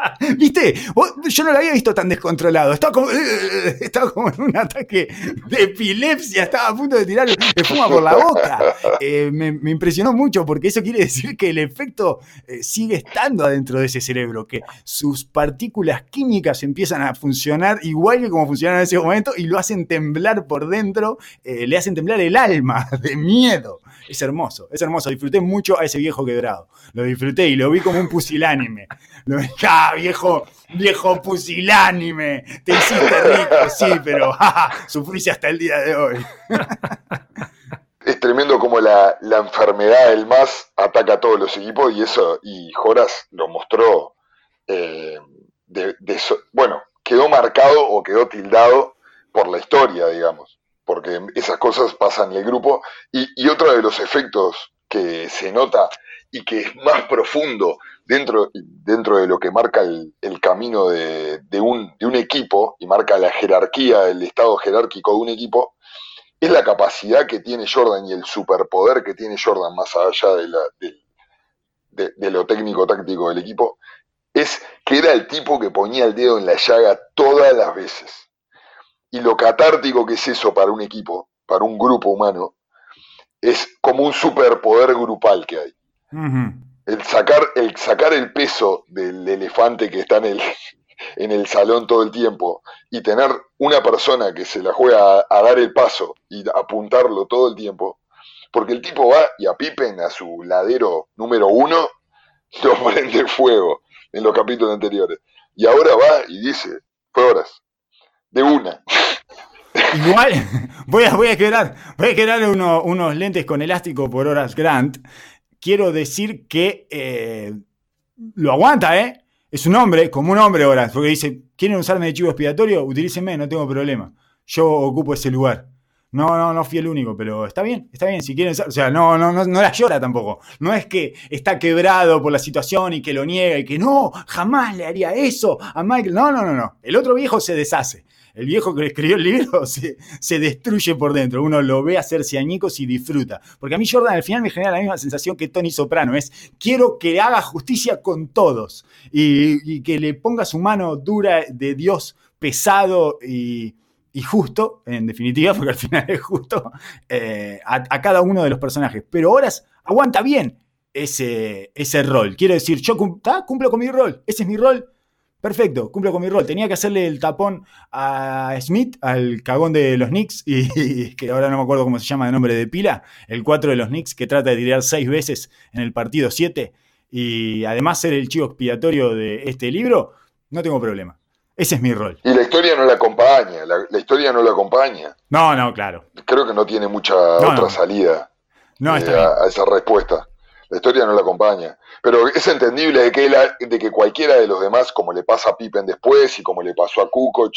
¿Viste? Yo no lo había visto tan descontrolado. Estaba como, estaba como en un ataque de epilepsia. Estaba a punto de tirar espuma por la boca. Eh, me, impresionó mucho porque eso quiere decir que el efecto eh, sigue estando adentro de ese cerebro, que sus partículas químicas empiezan a funcionar igual que como funcionaban en ese momento y lo hacen temblar por dentro, eh, le hacen temblar el alma de miedo. Es hermoso, es hermoso. Disfruté mucho a ese viejo quebrado. Lo disfruté y lo vi como un pusilánime. Lo vi, ¡ah, viejo, viejo pusilánime! Te hiciste rico, sí, pero sufriste hasta el día de hoy. es tremendo como la, enfermedad del más ataca a todos los equipos y eso, y Joras lo mostró, eh, bueno, quedó marcado o quedó tildado por la historia, digamos porque esas cosas pasan en el grupo. Y, otro de los efectos que se nota y que es más profundo dentro, dentro de lo que marca el, camino de, un, de, un, equipo y marca la jerarquía, el estado jerárquico de un equipo, es la capacidad que tiene Jordan y el superpoder que tiene Jordan más allá de, la, de, de lo técnico-táctico del equipo, es que era el tipo que ponía el dedo en la llaga todas las veces y lo catártico que es eso para un equipo, para un grupo humano, es como un superpoder grupal que hay. El, sacar, el sacar el peso del elefante que está en el, en el salón todo el tiempo y tener una persona que se la juega a, dar el paso y apuntarlo todo el tiempo, porque el tipo va y a Pippen, a su ladero número uno, lo prende fuego en los capítulos anteriores. Y ahora va y dice, fue horas, de una. Igual, voy a, voy a quedar, voy a quedar unos lentes con elástico por horas Grant. Quiero decir que eh, lo aguanta, ¿eh? Es un hombre, como un hombre horas, porque dice, ¿quieren usarme de chivo expiatorio? Utilícenme, no tengo problema. Yo ocupo ese lugar. No, no, no fui el único, pero está bien, está bien, si quieren, o sea, no, no, no, no la llora tampoco. No es que está quebrado por la situación y que lo niega y que no, jamás le haría eso a Michael. No, no, no, no. El otro viejo se deshace. El viejo que escribió el libro se, destruye por dentro. Uno lo ve hacerse añicos y disfruta. Porque a mí Jordan al final me genera la misma sensación que Tony Soprano. Es, quiero que haga justicia con todos y, que le ponga su mano dura de Dios pesado y, y justo, en definitiva, porque al final es justo, eh, a, cada uno de los personajes. Pero Horas aguanta bien ese, ese rol. Quiero decir, yo cumplo con mi rol, ese es mi rol. Perfecto, cumplo con mi rol. Tenía que hacerle el tapón a Smith, al cagón de los Knicks, y, que ahora no me acuerdo cómo se llama de nombre de pila, el 4 de los Knicks, que trata de tirar 6 veces en el partido 7, y además ser el chivo expiatorio de este libro, no tengo problema. Ese es mi rol. Y la historia no la acompaña, la, historia no la acompaña. No, no, claro. Creo que no tiene mucha otra salida eh, a, esa respuesta. La historia no la acompaña. Pero es entendible de que, de que cualquiera de los demás, como le pasa a Pippen después y como le pasó a Kukoc,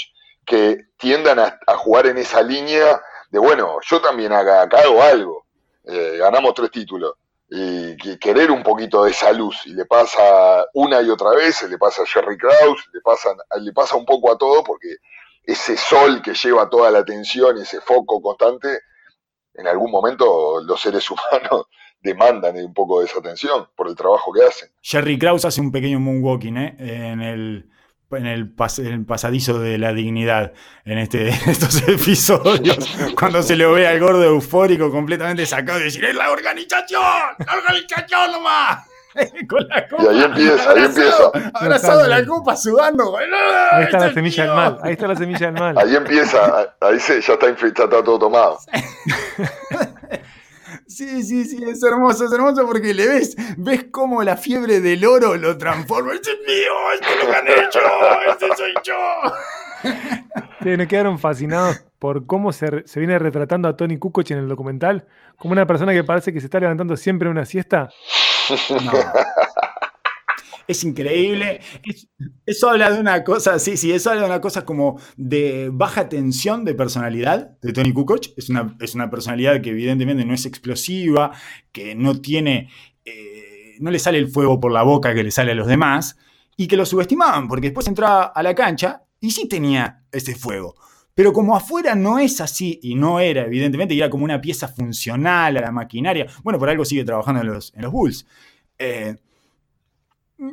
que tiendan a, jugar en esa línea de, bueno, yo también haga, hago algo. Eh, ganamos tres títulos y querer un poquito de esa luz. Y le pasa una y otra vez, le pasa a Jerry Krause, le le pasa un poco a todo, porque ese sol que lleva toda la atención, ese foco constante, en algún momento los seres humanos demandan un poco de esa atención por el trabajo que hacen. Jerry Krause hace un pequeño moonwalking ¿eh? en el en el, pasadizo de la dignidad en, este, estos episodios, cuando se lo ve al gordo eufórico completamente sacado de decir, ¡es la organización! ¡La organización nomás! Con la copa, y ahí empieza, ahí empieza. Abrazado la copa, sudando. Ahí está la semilla del mal. Ahí está la semilla del mal. Ahí empieza, ahí se, ya, está, ya está todo tomado. Sí, sí, sí, es hermoso, es hermoso porque le ves, ves cómo la fiebre del oro lo transforma. ¡Este es mío! ¡Este es lo que han hecho! ¡Este soy yo! Sí, me quedaron fascinados por cómo se, se, viene retratando a Tony Kukoc en el documental, como una persona que parece que se está levantando siempre en una siesta. No es increíble. eso habla de una cosa, sí, sí, eso habla de una cosa como de baja tensión de personalidad de Tony Kukoc. Es una, es una personalidad que evidentemente no es explosiva, que no tiene, eh, no le sale el fuego por la boca que le sale a los demás, y que lo subestimaban, porque después entraba a la cancha y sí tenía ese fuego. Pero como afuera no es así, y no era, evidentemente, era como una pieza funcional a la maquinaria, bueno, por algo sigue trabajando en los, en los Bulls. Eh,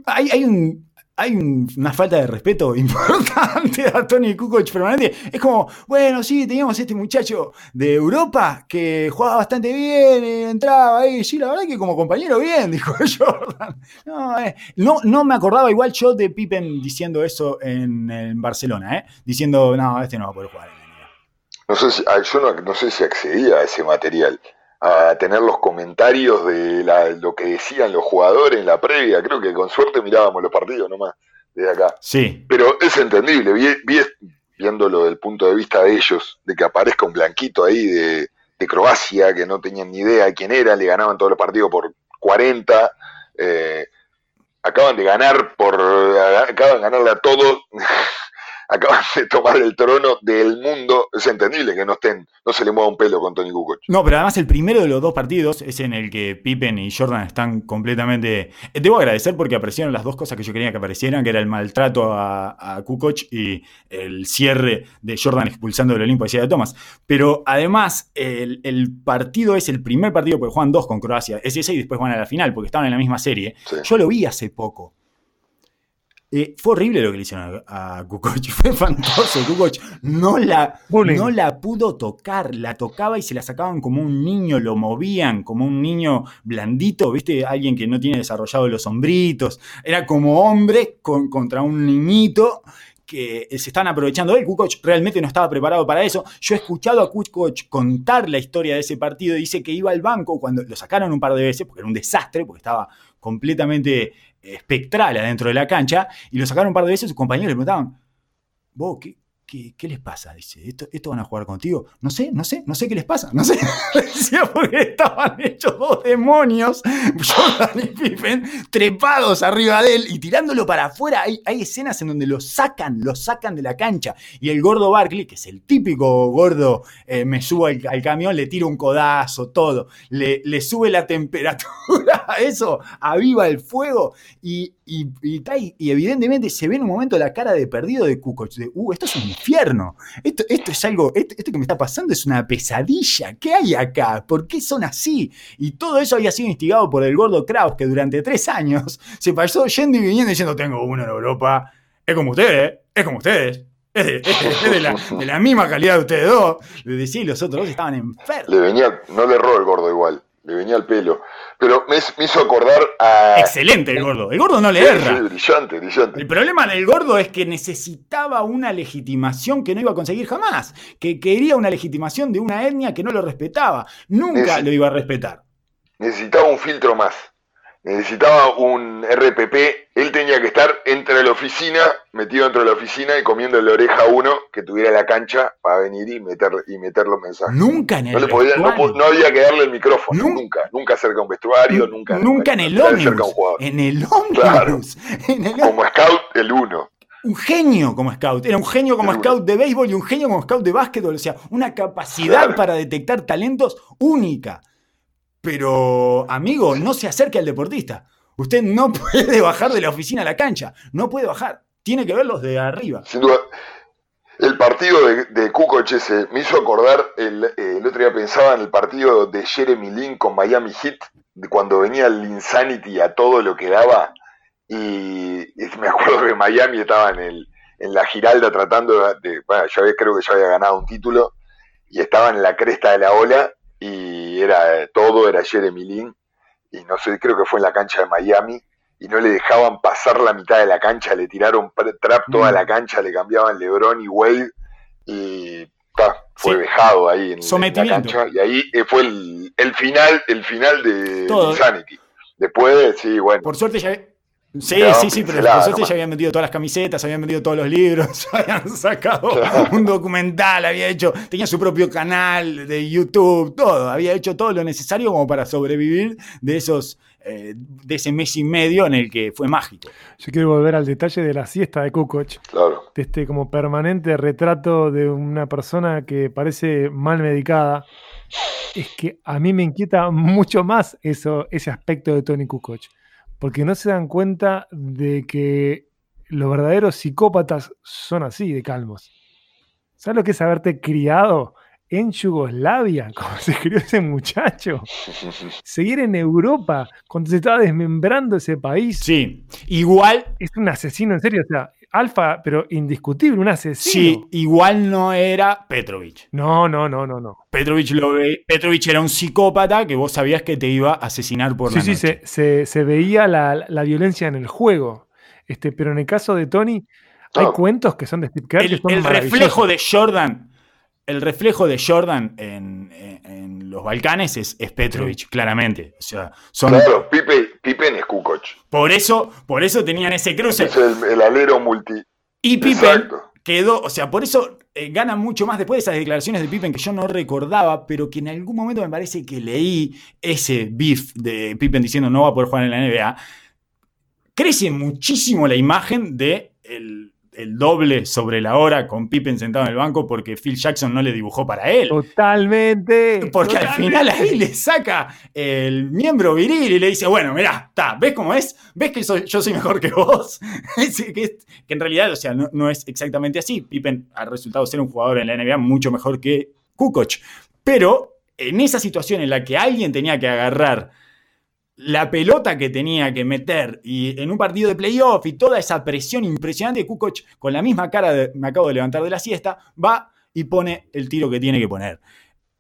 hay, un, hay una falta de respeto importante a Tony Kukoc permanente. Es como, bueno, sí, teníamos este muchacho de Europa que jugaba bastante bien, entraba ahí, sí, la verdad que como compañero bien, dijo Jordan. Eh, no, no, me acordaba igual yo de Pippen diciendo eso en, Barcelona, ¿eh? diciendo, no, este no va a poder jugar. No sé si, yo no sé si accedía a ese material a tener los comentarios de lo que decían los jugadores en la previa. Creo que con suerte mirábamos los partidos nomás desde acá. Sí. Pero es entendible, vi, viéndolo desde el punto de vista de ellos, de que aparezca un blanquito ahí de, Croacia, que no tenían ni idea de quién era, le ganaban todos los partidos por 40. Eh, acaban de ganar por acaban de ganarle a todos acaban de tomar el trono del mundo, es entendible que no estén, no se le mueva un pelo con Tony Kukoc. No, pero además el primero de los dos partidos es en el que Pippen y Jordan están completamente. Eh, debo agradecer porque aparecieron las dos cosas que yo quería que aparecieran, que era el maltrato a, a Kukoc y el cierre de Jordan expulsando del Olimpo de Thomas. Pero además, el, partido es el primer partido porque juegan dos con Croacia. Es ese y después van a la final porque estaban en la misma serie. Yo lo vi hace poco. Eh, fue horrible lo que le hicieron a, Kukoc, fue fantástico. Kukoc no la, no la pudo tocar, la tocaba y se la sacaban como un niño, lo movían como un niño blandito, ¿viste? Alguien que no tiene desarrollado los hombritos. Era como hombre contra un niñito que se están aprovechando él. Kukoc realmente no estaba preparado para eso. Yo he escuchado a Kukoc contar la historia de ese partido. Dice que iba al banco cuando lo sacaron un par de veces, porque era un desastre, porque estaba completamente espectral adentro de la cancha y lo sacaron un par de veces, sus compañeros le preguntaban, vos, ¿qué, ¿Qué, les pasa? Dice, ¿Esto, ¿esto van a jugar contigo? No sé, no sé, no sé qué les pasa. No sé. Decía, porque estaban hechos dos demonios, Jordan y Pippen, trepados arriba de él y tirándolo para afuera. Hay, hay escenas en donde lo sacan, lo sacan de la cancha. Y el gordo Barkley, que es el típico gordo, eh, me subo al, camión, le tiro un codazo, todo. Le, le sube la temperatura eso, aviva el fuego. Y, y, evidentemente se ve en un momento la cara de perdido de Kukoc. De, uh, esto es un infierno. Esto, esto es algo, esto, que me está pasando es una pesadilla. ¿Qué hay acá? ¿Por qué son así? Y todo eso había sido instigado por el gordo Kraus, que durante tres años se pasó yendo y viniendo diciendo: Tengo uno en Europa. Es como ustedes, es como ustedes. Es de, la, misma calidad de ustedes dos. Y los otros dos estaban enfermos. No le erró el gordo igual, le venía el pelo. Pero me, hizo acordar a. Excelente el gordo. El gordo no le erra. brillante, brillante. El problema del gordo es que necesitaba una legitimación que no iba a conseguir jamás. Que quería una legitimación de una etnia que no lo respetaba. Nunca lo iba a respetar. Necesitaba un filtro más necesitaba un RPP, él tenía que estar entre la oficina, metido dentro de la oficina y comiendo la oreja a uno que tuviera la cancha para venir y meter, y meter los mensajes. Nunca en el no, no, había que darle el micrófono, nunca, nunca cerca de un vestuario, nunca. Nunca en el ómnibus. En el ómnibus. Como scout, el uno un genio como scout. Era un genio como scout de béisbol y un genio como scout de básquetbol. O sea, una capacidad para detectar talentos única. Pero, amigo, no se acerque al deportista. Usted no puede bajar de la oficina a la cancha. No puede bajar. Tiene que verlos de arriba. Sin duda. El partido de, de Kukoc ese me hizo acordar, el, el, otro día pensaba en el partido de Jeremy Lin con Miami Heat, cuando venía el Insanity a todo lo que daba. Y, me acuerdo que Miami estaba en, la Giralda tratando de, bueno, ya creo que ya había ganado un título, y estaba en la cresta de la ola y era todo, era Jeremy Lin, y no sé, creo que fue en la cancha de Miami, y no le dejaban pasar la mitad de la cancha, le tiraron trap toda mm. la cancha, le cambiaban LeBron y Wade, y fue dejado ahí en, la cancha, y ahí eh, fue el, el final, el final de Insanity. Después, sí, bueno. Por suerte ya, Sí, sí, sí, pero por suerte ya habían vendido todas las camisetas, habían vendido todos los libros, habían sacado un documental, había hecho, tenía su propio canal de YouTube, todo, había hecho todo lo necesario como para sobrevivir de esos, eh, de ese mes y medio en el que fue mágico. Yo quiero volver al detalle de la siesta de Kukoc. Claro. De este como permanente retrato de una persona que parece mal medicada. Es que a mí me inquieta mucho más eso, ese aspecto de Tony Kukoc porque no se dan cuenta de que los verdaderos psicópatas son así, de calmos. ¿Sabes lo que es haberte criado en Yugoslavia, como se crió ese muchacho? Seguir en Europa, cuando se estaba desmembrando ese país. Sí, igual. Es un asesino, en serio. O sea, alfa, pero indiscutible, un asesino. Sí, igual no era Petrovich. No, no, no, no, no. Petrovich, lo ve, Petrovich era un psicópata que vos sabías que te iba a asesinar por la noche. Sí, sí, se, veía la, violencia en el juego. Este, pero en el caso de Tony, hay cuentos que son de Steve Kerr. El, el reflejo de Jordan el reflejo de Jordan en, los Balcanes es, Petrovich, claramente. O sea, son... Claro, Pippen, es Kukoc. Por eso, por eso tenían ese cruce. Es el, alero multi. Y Pippen quedó, o sea, por eso eh, gana mucho más después de esas declaraciones de Pippen que yo no recordaba, pero que en algún momento me parece que leí ese beef de Pippen diciendo no va a poder jugar en la NBA. Crece muchísimo la imagen de el el doble sobre la hora con Pippen sentado en el banco porque Phil Jackson no le dibujó para él. Totalmente. Porque al final ahí le saca el miembro viril y le dice, bueno, mirá, está, ¿ves cómo es? ¿Ves que yo soy mejor que vos? que, en realidad, o sea, no, no, es exactamente así. Pippen ha resultado ser un jugador en la NBA mucho mejor que Kukoc. Pero en esa situación en la que alguien tenía que agarrar la pelota que tenía que meter y en un partido de playoff y toda esa presión impresionante, Kukoc con la misma cara de me acabo de levantar de la siesta, va y pone el tiro que tiene que poner.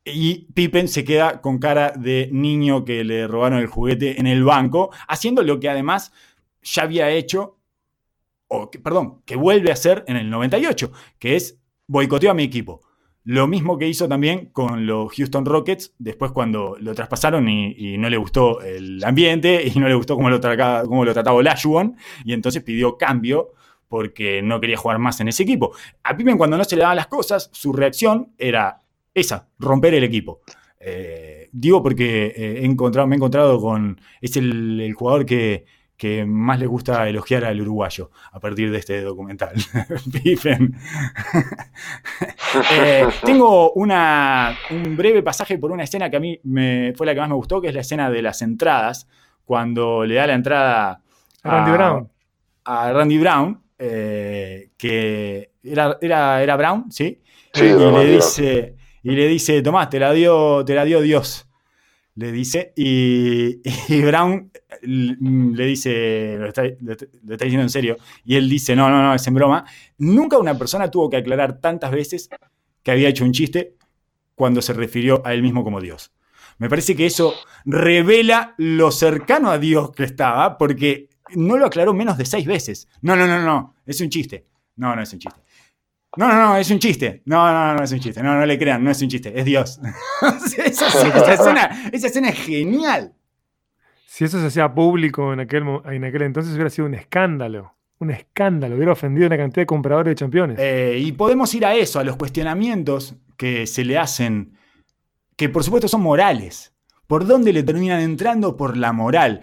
Y Pippen se queda con cara de niño que le robaron el juguete en el banco, haciendo lo que además ya había hecho, o perdón, que vuelve a hacer en el 98, que es boicoteó a mi equipo. Lo mismo que hizo también con los Houston Rockets, después cuando lo traspasaron y, no le gustó el ambiente y no le gustó cómo lo, trataba, cómo lo trataba Olajuwon, y entonces pidió cambio porque no quería jugar más en ese equipo. A Pippen cuando no se le daban las cosas, su reacción era esa, romper el equipo. Eh, digo porque eh, he encontrado, me he encontrado con, es el jugador que que más le gusta elogiar al uruguayo a partir de este documental. Eh, tengo una, un breve pasaje por una escena que a mí me, fue la que más me gustó, que es la escena de las entradas, cuando le da la entrada a Randy Brown. A Randy Brown, eh, que era, era, era, Brown, ¿sí? sí y, le dice, y le dice, Tomás, te la dio, te la dio Dios le dice, y, Brown le dice, lo está, diciendo en serio, y él dice, no, no, no, es en broma. Nunca una persona tuvo que aclarar tantas veces que había hecho un chiste cuando se refirió a él mismo como Dios. Me parece que eso revela lo cercano a Dios que estaba, porque no lo aclaró menos de seis veces. No, no, no, no, es un chiste. No, no es un chiste. No, no, no, es un chiste. No, no, no, es un chiste. No, no le crean, no es un chiste, es Dios. esa, escena, es genial. Si eso se hacía público en aquel, en aquel entonces hubiera sido un escándalo. Un escándalo, hubiera ofendido a una cantidad de compradores de campeones. Eh, y podemos ir a eso, a los cuestionamientos que se le hacen, que por supuesto son morales. ¿Por dónde le terminan entrando? Por la moral.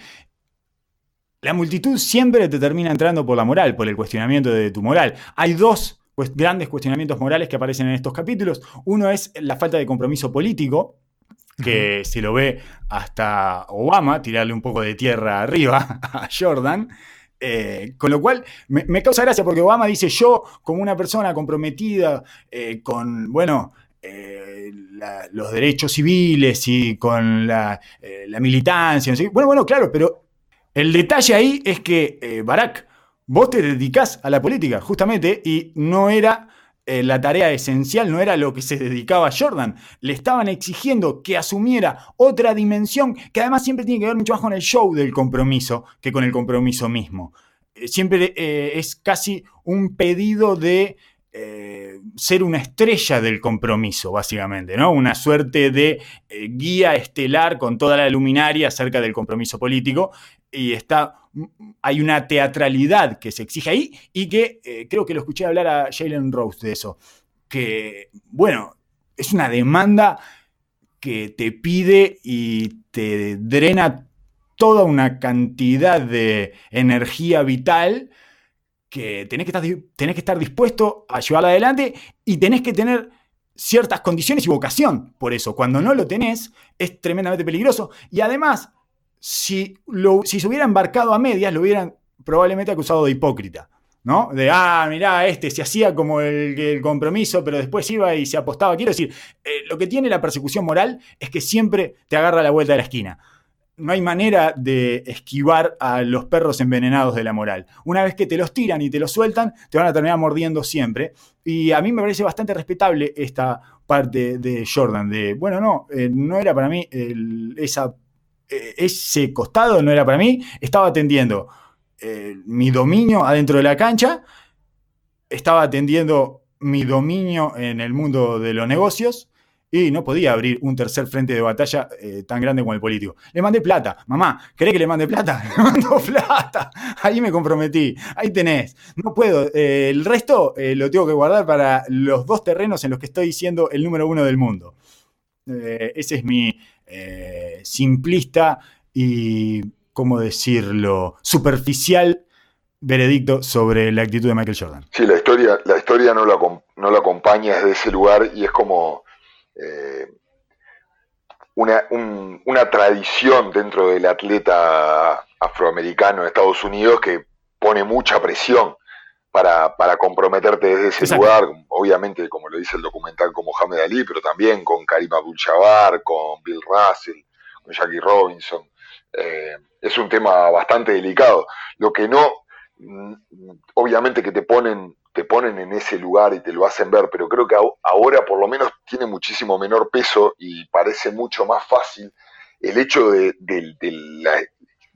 La multitud siempre te termina entrando por la moral, por el cuestionamiento de tu moral. Hay dos pues, grandes cuestionamientos morales que aparecen en estos capítulos. Uno es la falta de compromiso político, que se lo ve hasta Obama, tirarle un poco de tierra arriba a Jordan. Eh, con lo cual me, causa gracia porque Obama dice yo como una persona comprometida eh, con, bueno, eh, los derechos civiles y con la, militancia. Bueno, bueno, claro, pero el detalle ahí es que Barack vos te dedicás a la política, justamente, y no era eh, la tarea esencial, no era lo que se dedicaba Jordan. Le estaban exigiendo que asumiera otra dimensión, que además siempre tiene que ver mucho más con el show del compromiso que con el compromiso mismo. Eh, siempre eh, es casi un pedido de ser una estrella del compromiso, básicamente, ¿no? Una suerte de guía estelar con toda la luminaria acerca del compromiso político. Y está hay una teatralidad que se exige ahí y que eh, creo que lo escuché hablar a Jalen Rose de eso. Que, bueno, es una demanda que te pide y te drena toda una cantidad de energía vital que tenés que, estar, tenés que estar dispuesto a llevarla adelante y tenés que tener ciertas condiciones y vocación por eso. Cuando no lo tenés, es tremendamente peligroso. Y además, si, si se hubiera embarcado a medias, lo hubieran probablemente acusado de hipócrita. ¿no? De, ah, mirá, este se hacía como el, compromiso, pero después iba y se apostaba. Quiero decir, eh, lo que tiene la persecución moral es que siempre te agarra la vuelta de la esquina. No hay manera de esquivar a los perros envenenados de la moral. Una vez que te los tiran y te los sueltan, te van a terminar mordiendo siempre. Y a mí me parece bastante respetable esta parte de Jordan, de, bueno, no, eh, no era para mí esa eh, ese costado no era para mí, estaba atendiendo eh, mi dominio adentro de la cancha, estaba atendiendo mi dominio en el mundo de los negocios y no podía abrir un tercer frente de batalla eh, tan grande como el político. Le mandé plata. Mamá, ¿querés que le mande plata? Le mando plata. Ahí me comprometí. Ahí tenés. No puedo. el resto lo tengo que guardar para los dos terrenos en los que estoy siendo el número uno del mundo. ese es mi, eh, simplista y, ¿cómo decirlo?, superficial veredicto sobre la actitud de Michael Jordan. Sí, la historia, la historia no, lo, no lo acompaña desde ese lugar y es como eh, una, una tradición dentro del atleta afroamericano de Estados Unidos que pone mucha presión para, para comprometerte desde ese lugar, obviamente como lo dice el documental con Mohamed Ali, pero también con Karim Abdul-Jabbar, con Bill Russell, con Jackie Robinson. Eh, es un tema bastante delicado. Lo que no, mm, obviamente que te ponen, te ponen en ese lugar y te lo hacen ver, pero creo que ahora por lo menos tiene muchísimo menor peso y parece mucho más fácil el hecho de,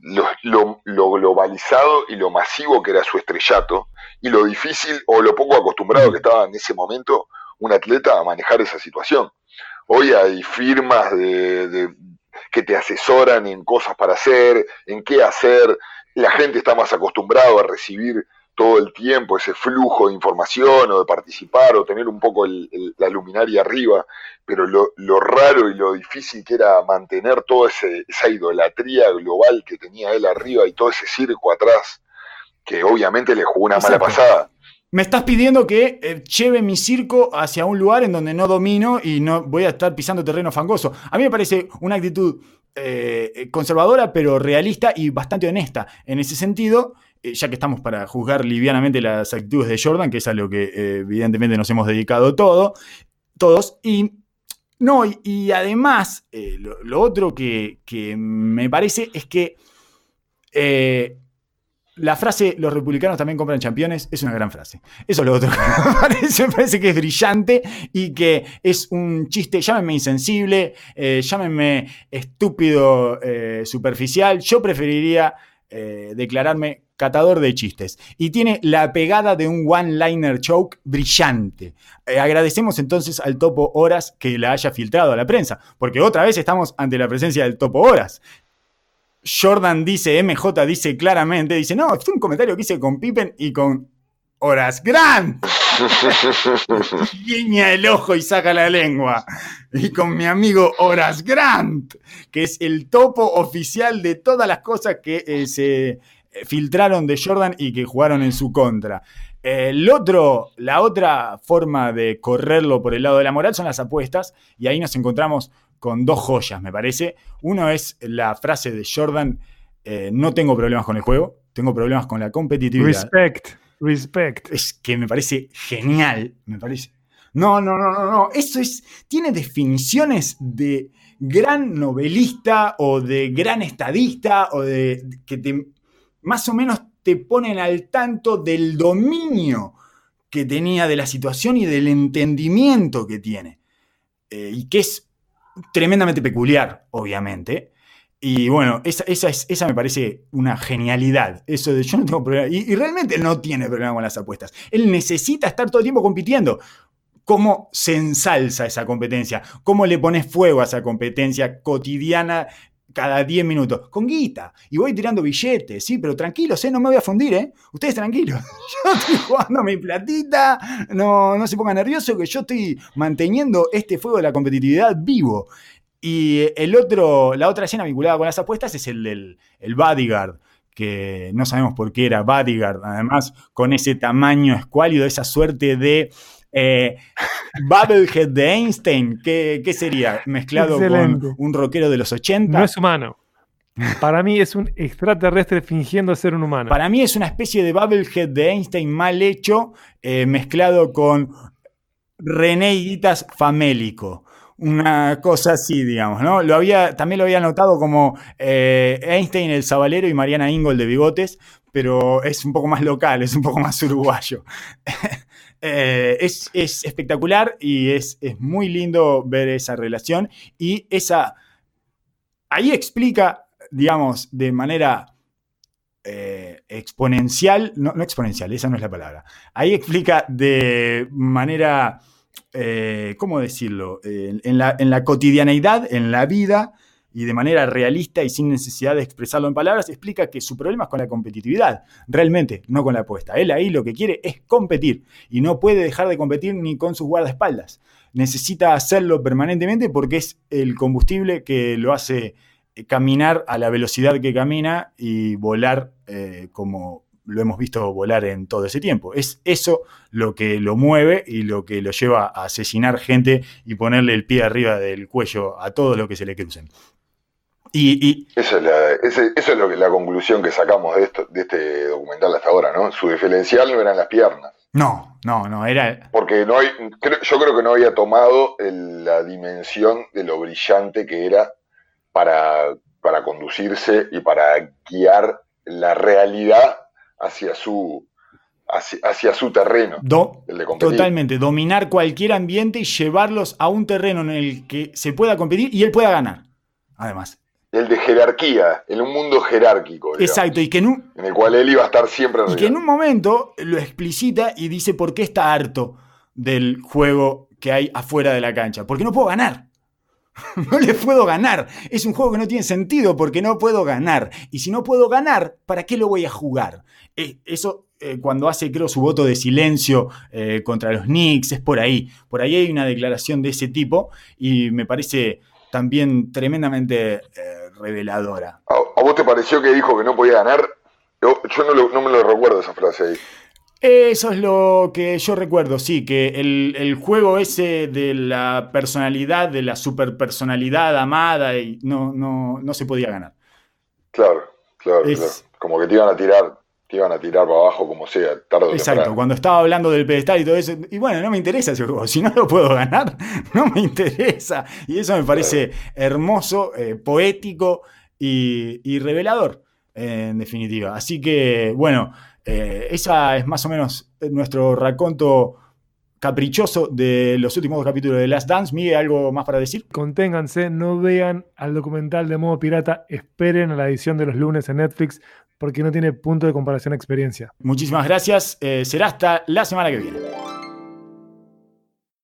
lo, globalizado y lo masivo que era su estrellato y lo difícil o lo poco acostumbrado que estaba en ese momento un atleta a manejar esa situación. Hoy hay firmas de, que te asesoran en cosas para hacer, en qué hacer. La gente está más acostumbrada a recibir todo el tiempo ese flujo de información o de participar o tener un poco la luminaria arriba, pero lo, raro y lo difícil que era mantener toda esa idolatría global que tenía él arriba y todo ese circo atrás, que obviamente le jugó una mala pasada. Me estás pidiendo que eh, lleve mi circo hacia un lugar en donde no domino y no voy a estar pisando terreno fangoso. A mí me parece una actitud eh, conservadora, pero realista y bastante honesta en ese sentido. Eh, ya que estamos para juzgar livianamente las actitudes de Jordan, que es a lo que eh, evidentemente nos hemos dedicado todo, todos, y no, y, además, eh, lo, otro que, me parece es que la frase los republicanos también compran championes es una gran frase. Eso es lo otro que me parece, que es brillante y que es un chiste, llámenme insensible, llámenme estúpido, superficial. Yo preferiría declararme catador de chistes. Y tiene la pegada de un one-liner choke brillante. Eh, agradecemos entonces al Topo Horas que la haya filtrado a la prensa, porque otra vez estamos ante la presencia del Topo Horas. Jordan dice, MJ dice claramente, dice, no, es un comentario que hice con Pippen y con Horas Grant. Guiña el ojo y saca la lengua. Y con mi amigo Horas Grant, que es el topo oficial de todas las cosas que eh, se filtraron de Jordan y que jugaron en su contra. El otro, la otra forma de correrlo por el lado de la moral son las apuestas, y ahí nos encontramos con dos joyas, me parece. Uno es la frase de Jordan: eh, No tengo problemas con el juego, tengo problemas con la competitividad. Respect, respect. Es que me parece genial, me parece. No, no, no, no, no. Eso es. Tiene definiciones de gran novelista o de gran estadista o de que te más o menos te ponen al tanto del dominio que tenía de la situación y del entendimiento que tiene. Eh, y que es tremendamente peculiar, obviamente. Y bueno, esa, es, esa me parece una genialidad. Eso de yo no tengo problema. Y, y, realmente no tiene problema con las apuestas. Él necesita estar todo el tiempo compitiendo. ¿Cómo se ensalza esa competencia? ¿Cómo le pones fuego a esa competencia cotidiana cada 10 minutos, con guita, y voy tirando billetes, sí, pero tranquilos, ¿eh? no me voy a fundir, ¿eh? Ustedes tranquilos, yo estoy jugando mi platita, no, no se pongan nerviosos que yo estoy manteniendo este fuego de la competitividad vivo. Y el otro, la otra escena vinculada con las apuestas es el del el bodyguard, que no sabemos por qué era bodyguard, además con ese tamaño escuálido, esa suerte de eh, Bubblehead de Einstein, ¿qué, sería? Mezclado con un rockero de los 80. No es humano. Para mí es un extraterrestre fingiendo ser un humano. Para mí es una especie de Bubblehead de Einstein mal hecho, eh, mezclado con René Guitas famélico. Una cosa así, digamos, ¿no? Lo había, también lo había notado como eh, Einstein el Zabalero y Mariana Ingol de Bigotes, pero es un poco más local, es un poco más uruguayo. Eh, es, espectacular y es, muy lindo ver esa relación y esa... Ahí explica, digamos, de manera eh, exponencial, no, exponencial, esa no es la palabra, ahí explica de manera, eh, ¿cómo decirlo? en, la, en la cotidianeidad, en la vida, y de manera realista y sin necesidad de expresarlo en palabras, explica que su problema es con la competitividad, realmente, no con la apuesta. Él ahí lo que quiere es competir y no puede dejar de competir ni con sus guardaespaldas. Necesita hacerlo permanentemente porque es el combustible que lo hace eh, caminar a la velocidad que camina y volar eh, como lo hemos visto volar en todo ese tiempo. Es eso lo que lo mueve y lo que lo lleva a asesinar gente y ponerle el pie arriba del cuello a todo lo que se le crucen. Y, Eso es, la, eso es lo que, la conclusión que sacamos de, esto, de este documental hasta ahora, ¿no? Su diferencial no eran las piernas. No, no, no, era... Porque no hay, yo creo que no había tomado la dimensión de lo brillante que era para, para conducirse y para guiar la realidad hacia su, hacia, su terreno. totalmente, dominar cualquier ambiente y llevarlos a un terreno en el que se pueda competir y él pueda ganar, además el de jerarquía, en un mundo jerárquico. Exacto, y que en, el cual él iba a estar siempre Y que en un momento lo explicita y dice por qué está harto del juego que hay afuera de la cancha, porque no puedo ganar. No le puedo ganar. Es un juego que no tiene sentido porque no puedo ganar. Y si no puedo ganar, ¿para qué lo voy a jugar? Eh, eso eh, cuando hace, creo, su voto de silencio eh, contra los Knicks, es por ahí. Por ahí hay una declaración de ese tipo y me parece también tremendamente reveladora. ¿A, vos te pareció que dijo que no podía ganar? Yo, no, me lo recuerdo esa frase ahí. Eso es lo que yo recuerdo, sí, que el, juego ese de la personalidad, de la superpersonalidad amada, y no, no, no se podía ganar. Claro, claro, claro. Como que te iban a tirar, te iban a tirar para abajo como sea, tarde o Exacto, cuando estaba hablando del pedestal y todo eso, y bueno, no me interesa ese juego, si no lo puedo ganar, no me interesa. Y eso me parece hermoso, eh, poético y revelador, en definitiva. Así que, bueno. Eh, esa es más o menos nuestro raconto caprichoso de los últimos dos capítulos de Last Dance. Miguel, ¿algo más para decir? Conténganse, no vean al documental de modo pirata, esperen a la edición de los lunes en Netflix porque no tiene punto de comparación experiencia. Muchísimas gracias, eh, será hasta la semana que viene.